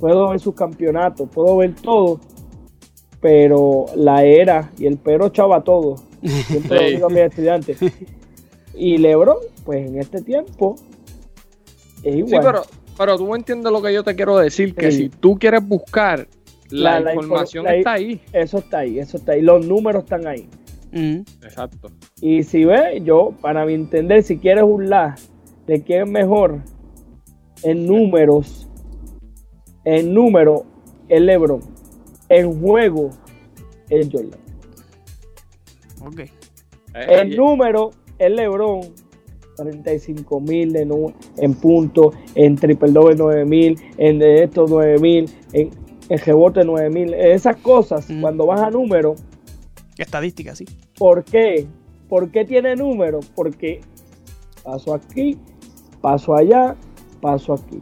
Puedo ver sus campeonatos, puedo ver todo, pero la era y el pero chava todo. Siempre lo [laughs] Sí. digo a mis estudiantes. Y LeBron, pues en este tiempo es igual. Sí, pero, pero tú me entiendes lo que yo te quiero decir, que Sí. si tú quieres buscar, la, La- la información infor- la- está ahí. Eso está ahí, eso está ahí. Los números están ahí. Ujú. Exacto. Y si ves, yo, para mi entender, si quieres burlar de quién es mejor en números, En número, el LeBron. En juego, el Jordan. Ok. Eh, En y- número, el LeBron. 45 mil en puntos, en triple doble 9 mil, en de estos 9 mil, en, en rebote 9 mil. Esas cosas, Ujú. cuando vas a número, Estadística, sí. ¿Por qué? ¿Por qué tiene número? Porque paso aquí, paso allá, paso aquí.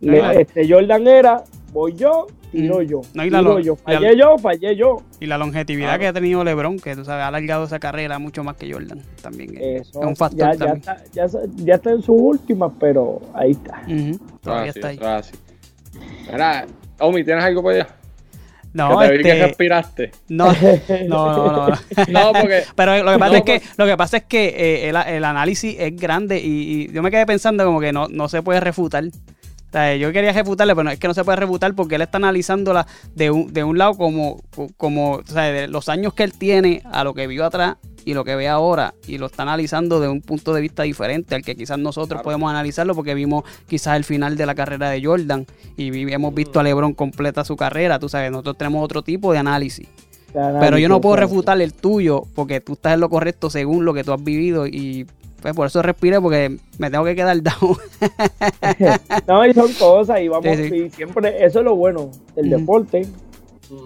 Le- este Jordan era, voy yo, tiro yo. No, y la tiro lo- yo. la- Fallé yo, fallé yo. Y la longevidad Claro. que ha tenido LeBron, que tú sabes, ha alargado esa carrera mucho más que Jordan. También es, Eso, es un factor ya, ya también. está, ya, ya está en sus últimas, pero ahí está. Ujú, Todavía está ahí. Mira, Omi, ¿tienes algo para allá? No, que te vi que este, respiraste. no, no, no, [laughs] no, no. No, porque [laughs] Pero lo que pasa No, es que lo que pasa es que eh, el, el análisis es grande y, y yo me quedé pensando como que no, no se puede refutar. O sea, yo quería refutarle, pero no, es que no se puede refutar porque él está analizándola de un, de un lado como, como o sea, de los años que él tiene a lo que vio atrás y lo que ve ahora y lo está analizando de un punto de vista diferente al que quizás nosotros Claro. podemos analizarlo porque vimos quizás el final de la carrera de Jordan y vi- hemos visto a LeBron completa su carrera, tú sabes, nosotros tenemos otro tipo de análisis. Pero yo no puedo refutar el tuyo porque tú estás en lo correcto según lo que tú has vivido y pues por eso respiré porque me tengo que quedar [laughs] down. [laughs] No, y son cosas, y vamos, Sí, sí. y siempre, eso es lo bueno del deporte.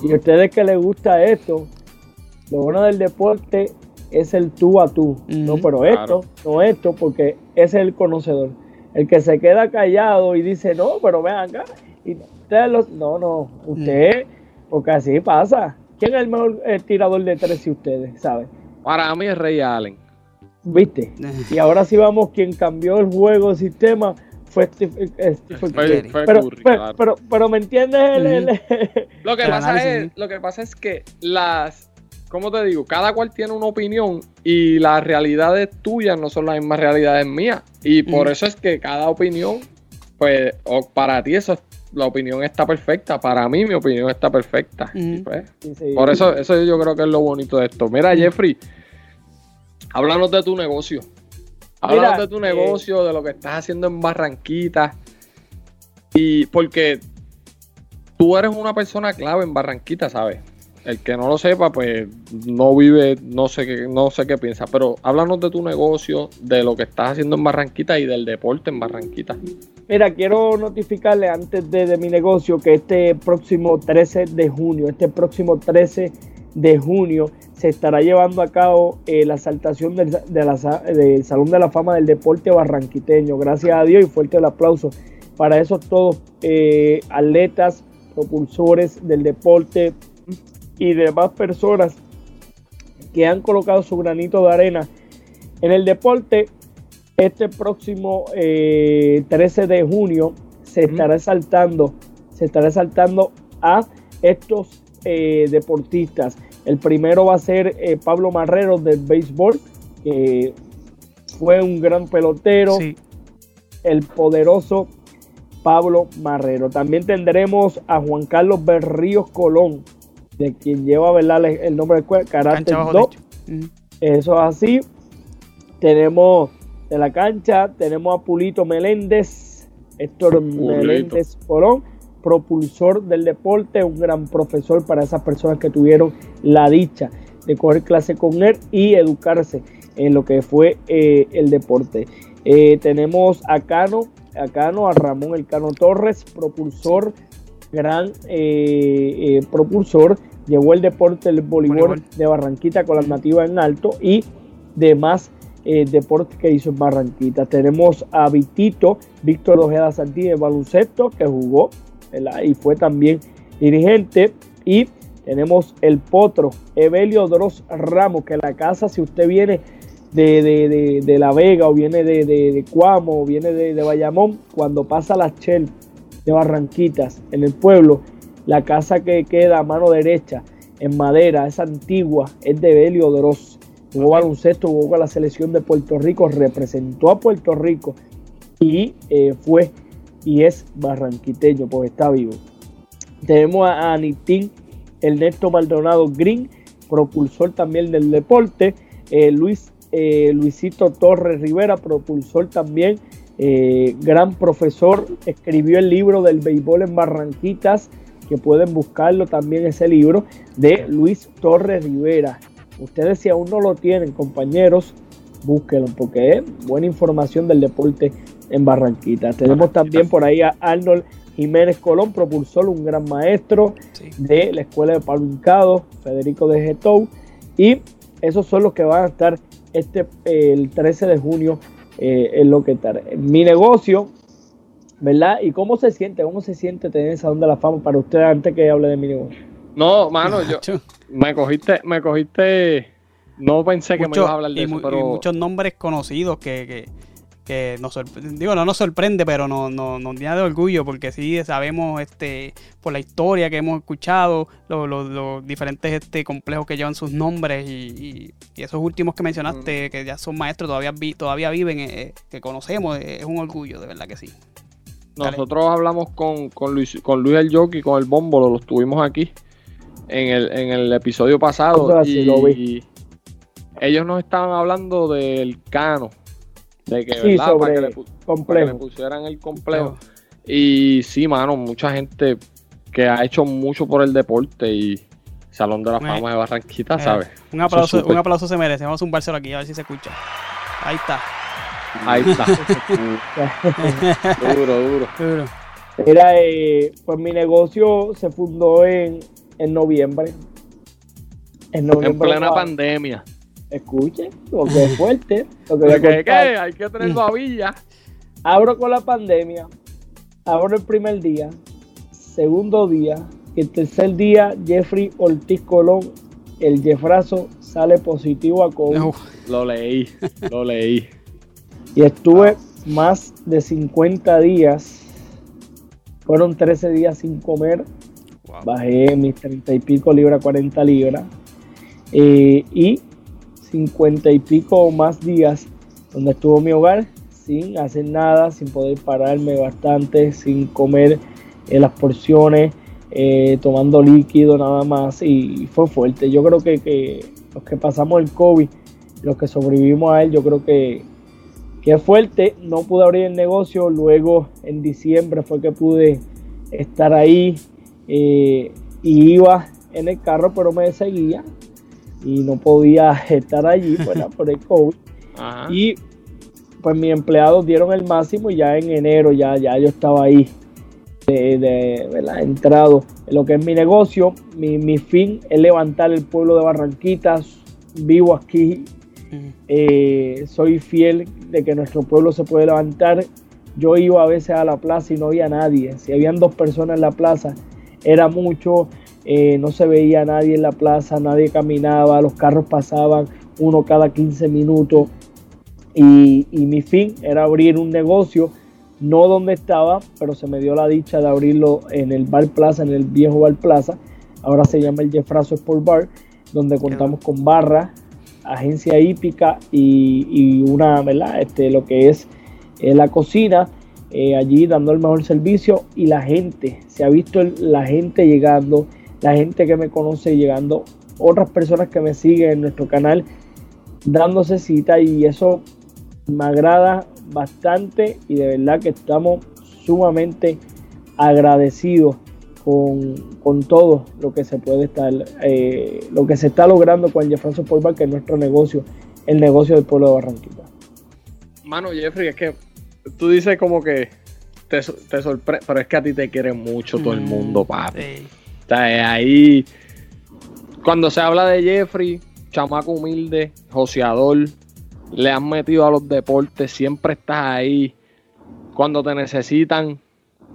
Y a ustedes que les gusta esto, lo bueno del deporte es el tú a tú. No, pero Claro. esto, no esto, porque ese es el conocedor. El que se queda callado y dice, no, pero vean acá. Y ustedes los, no, no, usted, porque así pasa. ¿Quién es el mejor eh, tirador de tres si ustedes saben? para mí es Rey Allen. ¿Viste? Y ahora sí vamos, quien cambió el juego, el sistema, fue Steve- eh, Stephen Curry. Pero, Curry, pero, claro. pero, pero me entiendes el, el- Lo que pasa análisis, es, sí. lo que pasa es que las, ¿cómo te digo? Cada cual tiene una opinión y las realidades tuyas no son las mismas realidades mías. Y por eso es que cada opinión, pues, o para ti eso, la opinión está perfecta. Para mí mi opinión está perfecta. Y pues, Sí, sí. por eso, eso yo creo que es lo bonito de esto. Mira, Jeffrey, háblanos de tu negocio. Háblanos Mira, de tu eh, negocio, de lo que estás haciendo en Barranquita. Y porque tú eres una persona clave en Barranquita, ¿sabes? El que no lo sepa, pues no vive, no sé qué, no sé qué piensa. Pero háblanos de tu negocio, de lo que estás haciendo en Barranquita y del deporte en Barranquita. Mira, quiero notificarle antes de, de mi negocio que este próximo 13 de junio, este próximo 13 de junio, se estará llevando a cabo eh, la saltación del, de la sa- del Salón de la Fama del Deporte Barranquiteño. Gracias a Dios y fuerte el aplauso para esos todos eh, atletas, propulsores del deporte y demás personas que han colocado su granito de arena en el deporte. Este próximo eh, 13 de junio se estará saltando, se estará saltando a estos eh, deportistas. El primero va a ser eh, Pablo Marrero del béisbol, que fue un gran pelotero, Sí. el poderoso Pablo Marrero. También tendremos a Juan Carlos Berríos Colón, de quien lleva ¿verdad? el nombre del Do. techo. Ujú. Eso es así. Tenemos de la cancha, tenemos a Pulito Meléndez, Héctor Meléndez Colón, propulsor del deporte, un gran profesor para esas personas que tuvieron la dicha de coger clase con él y educarse en lo que fue eh, el deporte. Eh, tenemos a Cano, a Cano, a Ramón El Cano Torres, propulsor, gran eh, propulsor, llevó el deporte del voleibol, de Barranquita con las nativas en alto y demás deportes que hizo en Barranquita. Tenemos a Vitito, Víctor Ojeda Santí de baloncesto, que jugó ¿verdad? y fue también dirigente. Y tenemos el potro, Evelio Dros Ramos, que la casa, si usted viene de, de- de- de La Vega o viene de, Cuamo o viene de, de Bayamón, cuando pasa la Shell de Barranquitas en el pueblo, la casa que queda a mano derecha en madera, es antigua, es de Evelio Dros. Jugó baloncesto, jugó con la selección de Puerto Rico, representó a Puerto Rico y eh, fue y es barranquiteño, pues está vivo. Tenemos a Anitín Ernesto Maldonado Green, propulsor también del deporte. Eh, Luis eh, Luisito Torres Rivera, propulsor también eh, gran profesor, escribió el libro del béisbol en Barranquitas, que pueden buscarlo también ese libro, de Luis Torres Rivera. Ustedes si aún no lo tienen, compañeros, búsquenlo porque es buena información del deporte en Barranquitas. Tenemos también por ahí a Arnold Jiménez Colón, propulsor, un gran maestro Sí. de la escuela de Pablo Hincado, Federico de Getou. Y esos son los que van a estar este eh, el 13 de junio eh, en lo que tal. Mi negocio, ¿verdad? ¿Y cómo se siente? ¿Cómo se siente tener esa onda de la fama para usted antes que hable de mi negocio? No, mano, yo me cogiste, me cogiste. No pensé que me ibas a hablar de y, eso, mu- y pero muchos nombres conocidos que, que, que nos sorprende, digo, no nos sorprende, pero no, no, nos llena de orgullo porque sí sabemos este por la historia que hemos escuchado, lo- lo- los diferentes este complejos que llevan sus nombres y, y- y esos últimos que mencionaste, que ya son maestros, todavía, vi- todavía viven, eh, que conocemos, eh, es un orgullo, de verdad que sí. Dale. nosotros hablamos con, con Luis, con Luis el Jockey, con el Bómbolo, los tuvimos aquí en el, en el episodio pasado. Y lo vi. ellos nos estaban hablando del cano, de que, Sí, ¿verdad? Para que le, pu- para que le complejo. pusieran el complejo. Y sí, mano, mucha gente que ha hecho mucho por el deporte y Salón de la Me- Fama de Barranquita, Eh, ¿sabes? un aplauso, un aplauso se merece, vamos a zumbárselo aquí a ver si se escucha. Ahí está. Ahí está. [laughs] duro, duro. Duro. Era, eh, pues mi negocio se fundó en, en noviembre. En En noviembre. plena ah, pandemia. Escuchen, lo que es [laughs] fuerte. Lo que voy a ¿Qué, qué? Hay que tener babilla. Abro con la pandemia. Abro el primer día. Segundo día. Y el tercer día, Jeffrey Ortiz Colón, el Jeffrazo, sale positivo a COVID. Lo leí, lo leí. Y estuve más de 50 días. Fueron 13 días sin comer. wow. Bajé mis 30 y pico libras, 40 libras. Eh, y 50 y pico o más días donde estuvo mi hogar sin hacer nada, sin poder pararme bastante, sin comer eh, las porciones, eh, tomando líquido nada más. Y fue fuerte. Yo creo que, los que pasamos el COVID, los que sobrevivimos a él, yo creo que, que es fuerte. No pude abrir el negocio. Luego en diciembre fue que pude estar ahí eh, y iba en el carro, pero me seguía y no podía estar allí [laughs] ¿verdad? por el COVID. Ajá. Y pues mis empleados dieron el máximo y ya en enero ya, ya yo estaba ahí de, de, ¿verdad? entrado en lo que es mi negocio. Mi, mi fin es levantar el pueblo de Barranquitas. Vivo aquí eh, soy fiel de que nuestro pueblo se puede levantar. Yo iba a veces a la plaza y no había nadie. Si habían dos personas en la plaza, era mucho. Eh, no se veía nadie en la plaza, nadie caminaba, los carros pasaban uno cada 15 minutos. Y, y mi fin era abrir un negocio, no donde estaba, pero se me dio la dicha de abrirlo en el Bar Plaza, en el viejo Bar Plaza. Ahora se llama el Jeffrazo Sport Bar, donde contamos con barra, agencia hípica y, y una, ¿verdad? Este, lo que es eh, la cocina, eh, allí dando el mejor servicio y la gente, se ha visto el- la gente llegando, la gente que me conoce llegando, otras personas que me siguen en nuestro canal dándose cita y eso me agrada bastante y de verdad que estamos sumamente agradecidos con, con todo lo que se puede estar, eh, lo que se está logrando con Sport Bar, que es nuestro negocio, el negocio del pueblo de Barranquita. Mano, Jeffrey, es que tú dices como que te, te sorprende, pero es que a ti te quiere mucho todo el Mm, mundo, papi. sí. Eh, ahí, cuando se habla de Jeffrey, chamaco humilde, joseador, le han metido a los deportes, siempre estás ahí. Cuando te necesitan,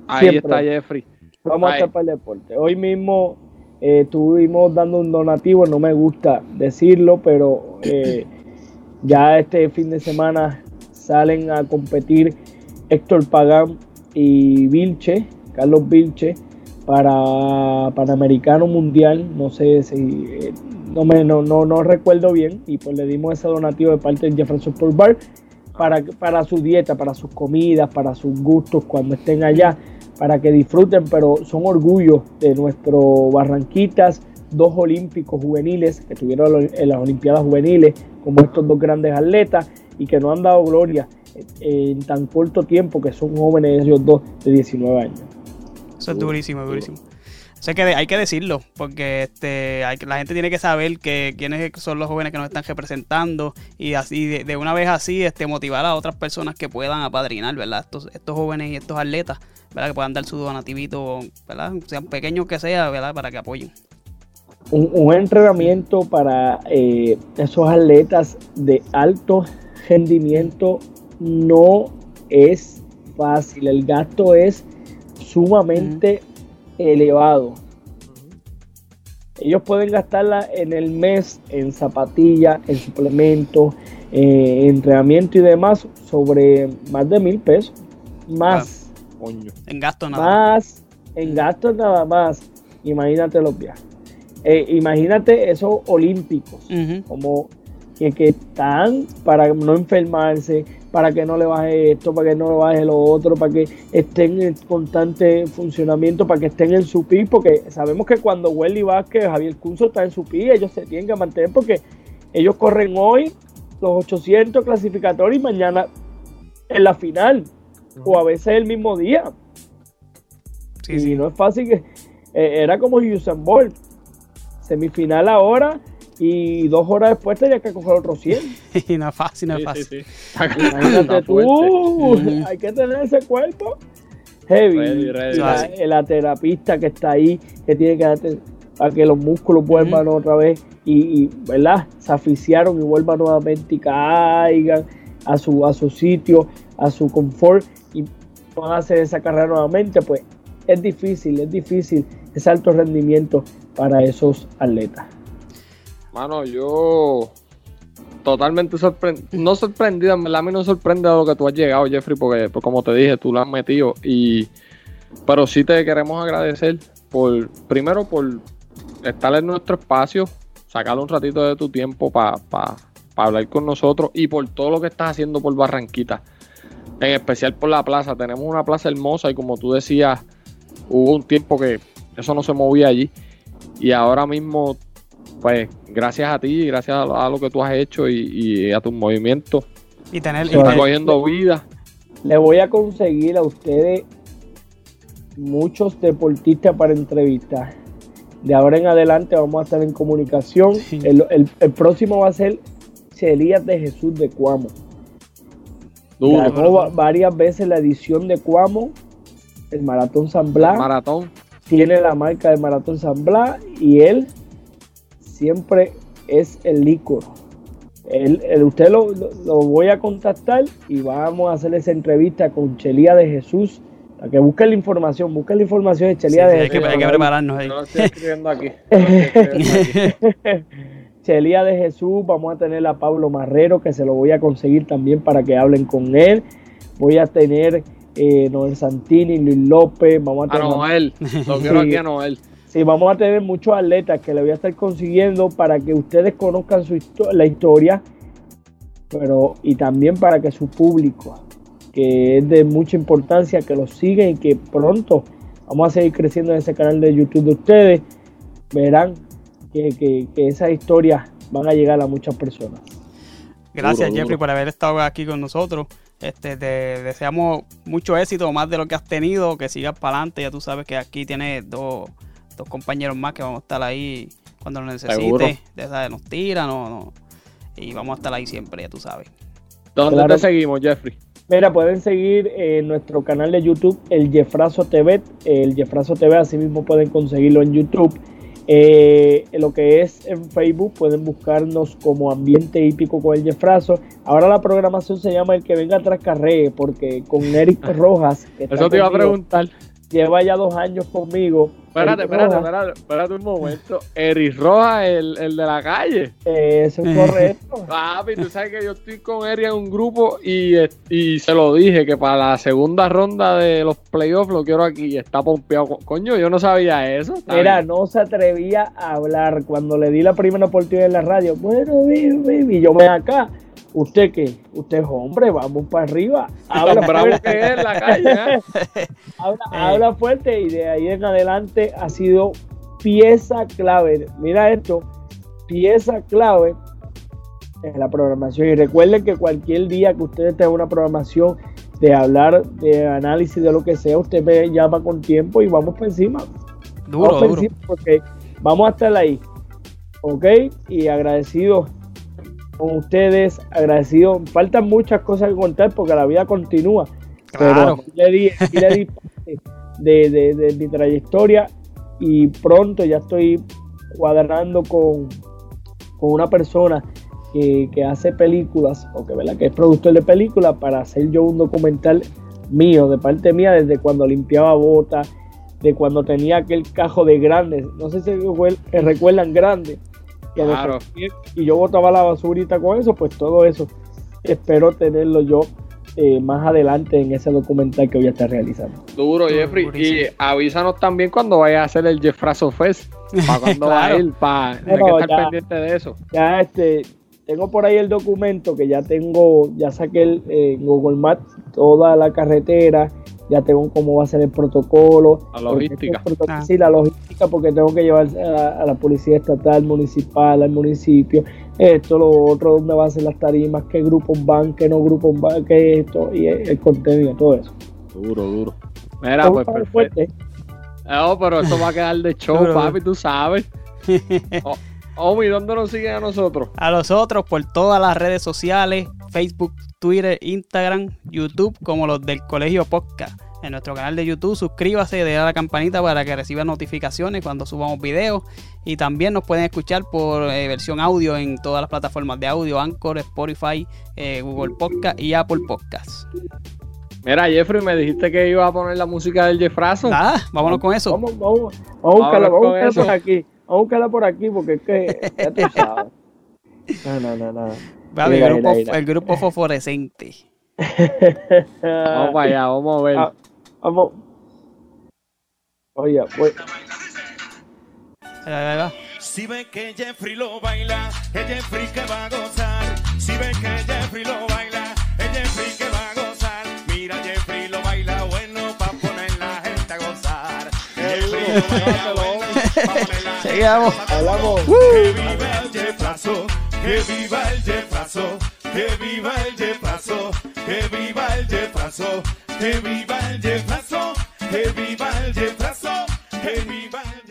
ahí Siempre. está Jeffrey. Vamos a Ay. estar para el deporte. Hoy mismo eh, estuvimos dando un donativo, no me gusta decirlo, pero eh, [coughs] ya este fin de semana salen a competir Héctor Pagán y Vilche, Carlos Vilche, para Panamericano Mundial. No sé si, no, me, no, no, no recuerdo bien, y pues le dimos ese donativo de parte del Jefferson Sport Bar para, para su dieta, para sus comidas, para sus gustos cuando estén allá para que disfruten, pero son orgullos de nuestro Barranquitas, dos olímpicos juveniles que estuvieron en las Olimpiadas Juveniles, como estos dos grandes atletas y que nos han dado gloria en tan corto tiempo que son jóvenes ellos dos de 19 años. Eso es durísimo, durísimo. Sé que hay que decirlo, porque este, la gente tiene que saber que quiénes son los jóvenes que nos están representando y así de, una vez así este, motivar a otras personas que puedan apadrinar, ¿verdad? Estos, estos jóvenes y estos atletas, ¿verdad? Que puedan dar su donativito, ¿verdad? Sean pequeños que sea, ¿verdad? Para que apoyen. Un, entrenamiento para eh, esos atletas de alto rendimiento no es fácil. El gasto es sumamente elevado. Ellos pueden gastarla en el mes en zapatillas, en suplementos, eh, entrenamiento y demás sobre más de mil pesos. Más. En gasto nada más. En gastos nada más. Imagínate los viajes. Eh, imagínate esos olímpicos, como que, que, están para no enfermarse, para que no le baje esto, para que no le baje lo otro, para que estén en constante funcionamiento, para que estén en su pi, porque sabemos que cuando Welly Vázquez, Javier Cunzo está en su pi, ellos se tienen que mantener porque ellos corren hoy los 800 clasificatorios y mañana en la final, o a veces el mismo día. y no es fácil que eh, era como Usain Bolt, semifinal ahora y dos horas después tenía que coger otro 100. [laughs] y no es fácil, no es fácil. [laughs] [laughs] hay que tener ese cuerpo heavy. La, terapista que está ahí, que tiene que darte para que los músculos vuelvan otra vez y, ¿verdad? Se aficiaron y vuelvan nuevamente y caigan a su, a su sitio, a su confort y van a hacer esa carrera nuevamente, pues es difícil, es difícil ese alto rendimiento para esos atletas. Mano, yo totalmente sorprendido, no sorprendido, en verdad a mí no sorprende a lo que tú has llegado, Jeffrey, porque pues, como te dije, tú lo has metido y pero sí te queremos agradecer por primero por estar en nuestro espacio, sacar un ratito de tu tiempo para hablar con nosotros y por todo lo que estás haciendo por Barranquita, en especial por la plaza. Tenemos una plaza hermosa y como tú decías, hubo un tiempo que eso no se movía allí y ahora mismo pues gracias a ti, gracias a, lo que tú has hecho y, a tus movimientos, y tener, está cogiendo vida. Le voy a conseguir a ustedes muchos deportistas para entrevistar. De ahora en adelante vamos a estar en comunicación. El, próximo va a ser Chelías de Jesús de Cuamo. Ganó varias veces la edición de Cuamo, el Maratón San Blas. Maratón. Tiene la marca del Maratón San Blas y él siempre es el licor. El, usted lo, voy a contactar y vamos a hacer esa entrevista con Chelía de Jesús. Para que busque la información, busque la información de Chelía de Jesús. Hay que, prepararnos ahí. Chelía de Jesús, vamos a tener a Pablo Marrero, que se lo voy a conseguir también para que hablen con él. Voy a tener eh, Noel Santini, Luis López, vamos a tener... A Noel, [laughs] lo quiero aquí a Noel. Sí, vamos a tener muchos atletas que le voy a estar consiguiendo para que ustedes conozcan su la historia, pero y también para que su público, que es de mucha importancia, que lo siga y que pronto vamos a seguir creciendo en ese canal de YouTube de ustedes, verán que, que, que esas historias van a llegar a muchas personas. Gracias Jeffrey por haber estado aquí con nosotros. Este, te deseamos mucho éxito, más de lo que has tenido, que sigas para adelante. Ya tú sabes que aquí tienes dos dos compañeros más que vamos a estar ahí cuando lo necesite. De, nos tiran no, y vamos a estar ahí siempre, ya tú sabes. ¿Dónde te seguimos, Jeffrey? Mira, pueden seguir en nuestro canal de YouTube, el Jeffrazo TV. El Jeffrazo TV, así mismo pueden conseguirlo en YouTube. Eh, lo que es en Facebook, pueden buscarnos como Ambiente Hípico con el Jeffrazo. Ahora la programación se llama El que venga tras carré, porque con Eric [laughs] Rojas. Eso te iba a preguntar. Lleva ya dos años conmigo Espérate, espérate, espérate, espérate un momento. Eris Roja, el, el de la calle. Eso es correcto. [laughs] Papi, tú sabes que yo estoy con Eri en un grupo y, y se lo dije que para la segunda ronda de los playoffs lo quiero aquí y está pompeado. Coño, yo no sabía eso. Mira, no se atrevía a hablar cuando le di la primera oportunidad en la radio. Bueno, baby, yo me acá. ¿Usted qué? Usted es hombre, vamos para arriba. Habla fuerte. Es la calle, ¿eh? [laughs] habla, habla, fuerte y de ahí en adelante ha sido pieza clave. Mira esto, pieza clave en la programación. Y recuerden que cualquier día que ustedes tengan una programación de hablar, de análisis, de lo que sea, usted me llama con tiempo y vamos por encima. Duro, vamos duro. encima porque vamos a estar ahí. ¿Ok? Y agradecido con ustedes, agradecido. Faltan muchas cosas que contar porque la vida continúa. Claro. Pero le di, le di de, de- de mi trayectoria y pronto ya estoy cuadrando con, con una persona que, que hace películas, o que, ¿verdad? que es productor de películas, para hacer yo un documental mío, de parte mía, desde cuando limpiaba botas, de cuando tenía aquel cajo de grandes, no sé si recuerdan grandes, Claro. y yo botaba la basurita con eso, pues todo eso espero tenerlo yo eh, más adelante en ese documental que voy a estar realizando. Duro, Jeffrey. durísimo. Y avísanos también cuando vaya a hacer el Jeffrazo Fest. Para [laughs] cuando va a Claro. ir, para Bueno, que estar ya. pendiente de eso. Ya este, tengo por ahí el documento que ya tengo, ya saqué el, eh, en Google Maps toda la carretera, ya tengo cómo va a ser el protocolo. La logística. Ah. Sí, la logística, porque tengo que llevar a la, a la policía estatal, municipal, al municipio, esto, lo otro, dónde van a ser las tarimas, qué grupos van, qué no grupos van, qué esto, y el, el contenido, todo eso. Duro, duro. Mira, pues perfecto. fuerte. No, pero esto va a quedar de show, papi, tú sabes. Oh, [laughs] Omi, ¿dónde nos siguen a nosotros? A los otros por todas las redes sociales, Facebook, Twitter, Instagram, YouTube, como los del Colegio Podcast. En nuestro canal de YouTube, suscríbase, dé a la campanita para que reciba notificaciones cuando subamos videos. Y también nos pueden escuchar por eh, versión audio en todas las plataformas de audio, Anchor, Spotify, eh, Google Podcast y Apple Podcasts. Mira, Jeffrey, me dijiste que iba a poner la música del Jeffrazo. Nada, vámonos con eso. Vamos, vamos, vamos vamos a con eso. aquí. Vamos a buscarla por aquí porque es que [laughs] ya tú sabes. No, no, no, no. Papi, Mira, el, grupo, mira, mira. el grupo fosforescente. [laughs] Vamos para allá, vamos a ver. Ah, vamos. Oye, pues, Ahí va, ahí va. Si ve que Jeffrey lo baila, es Jeffrey que va a gozar. Si ve que Jeffrey lo baila, es Jeffrey que va a gozar. Mira, Jeffrey lo baila bueno pa' poner la gente a gozar. Jeffrey lo baila [laughs] bueno poner Seguimos. hablamos. Que viva el Jefrazo, que viva el Jefrazo, que viva el Jefrazo, que viva el Jefrazo, que viva el Jefrazo, que viva el Jefrazo, que viva el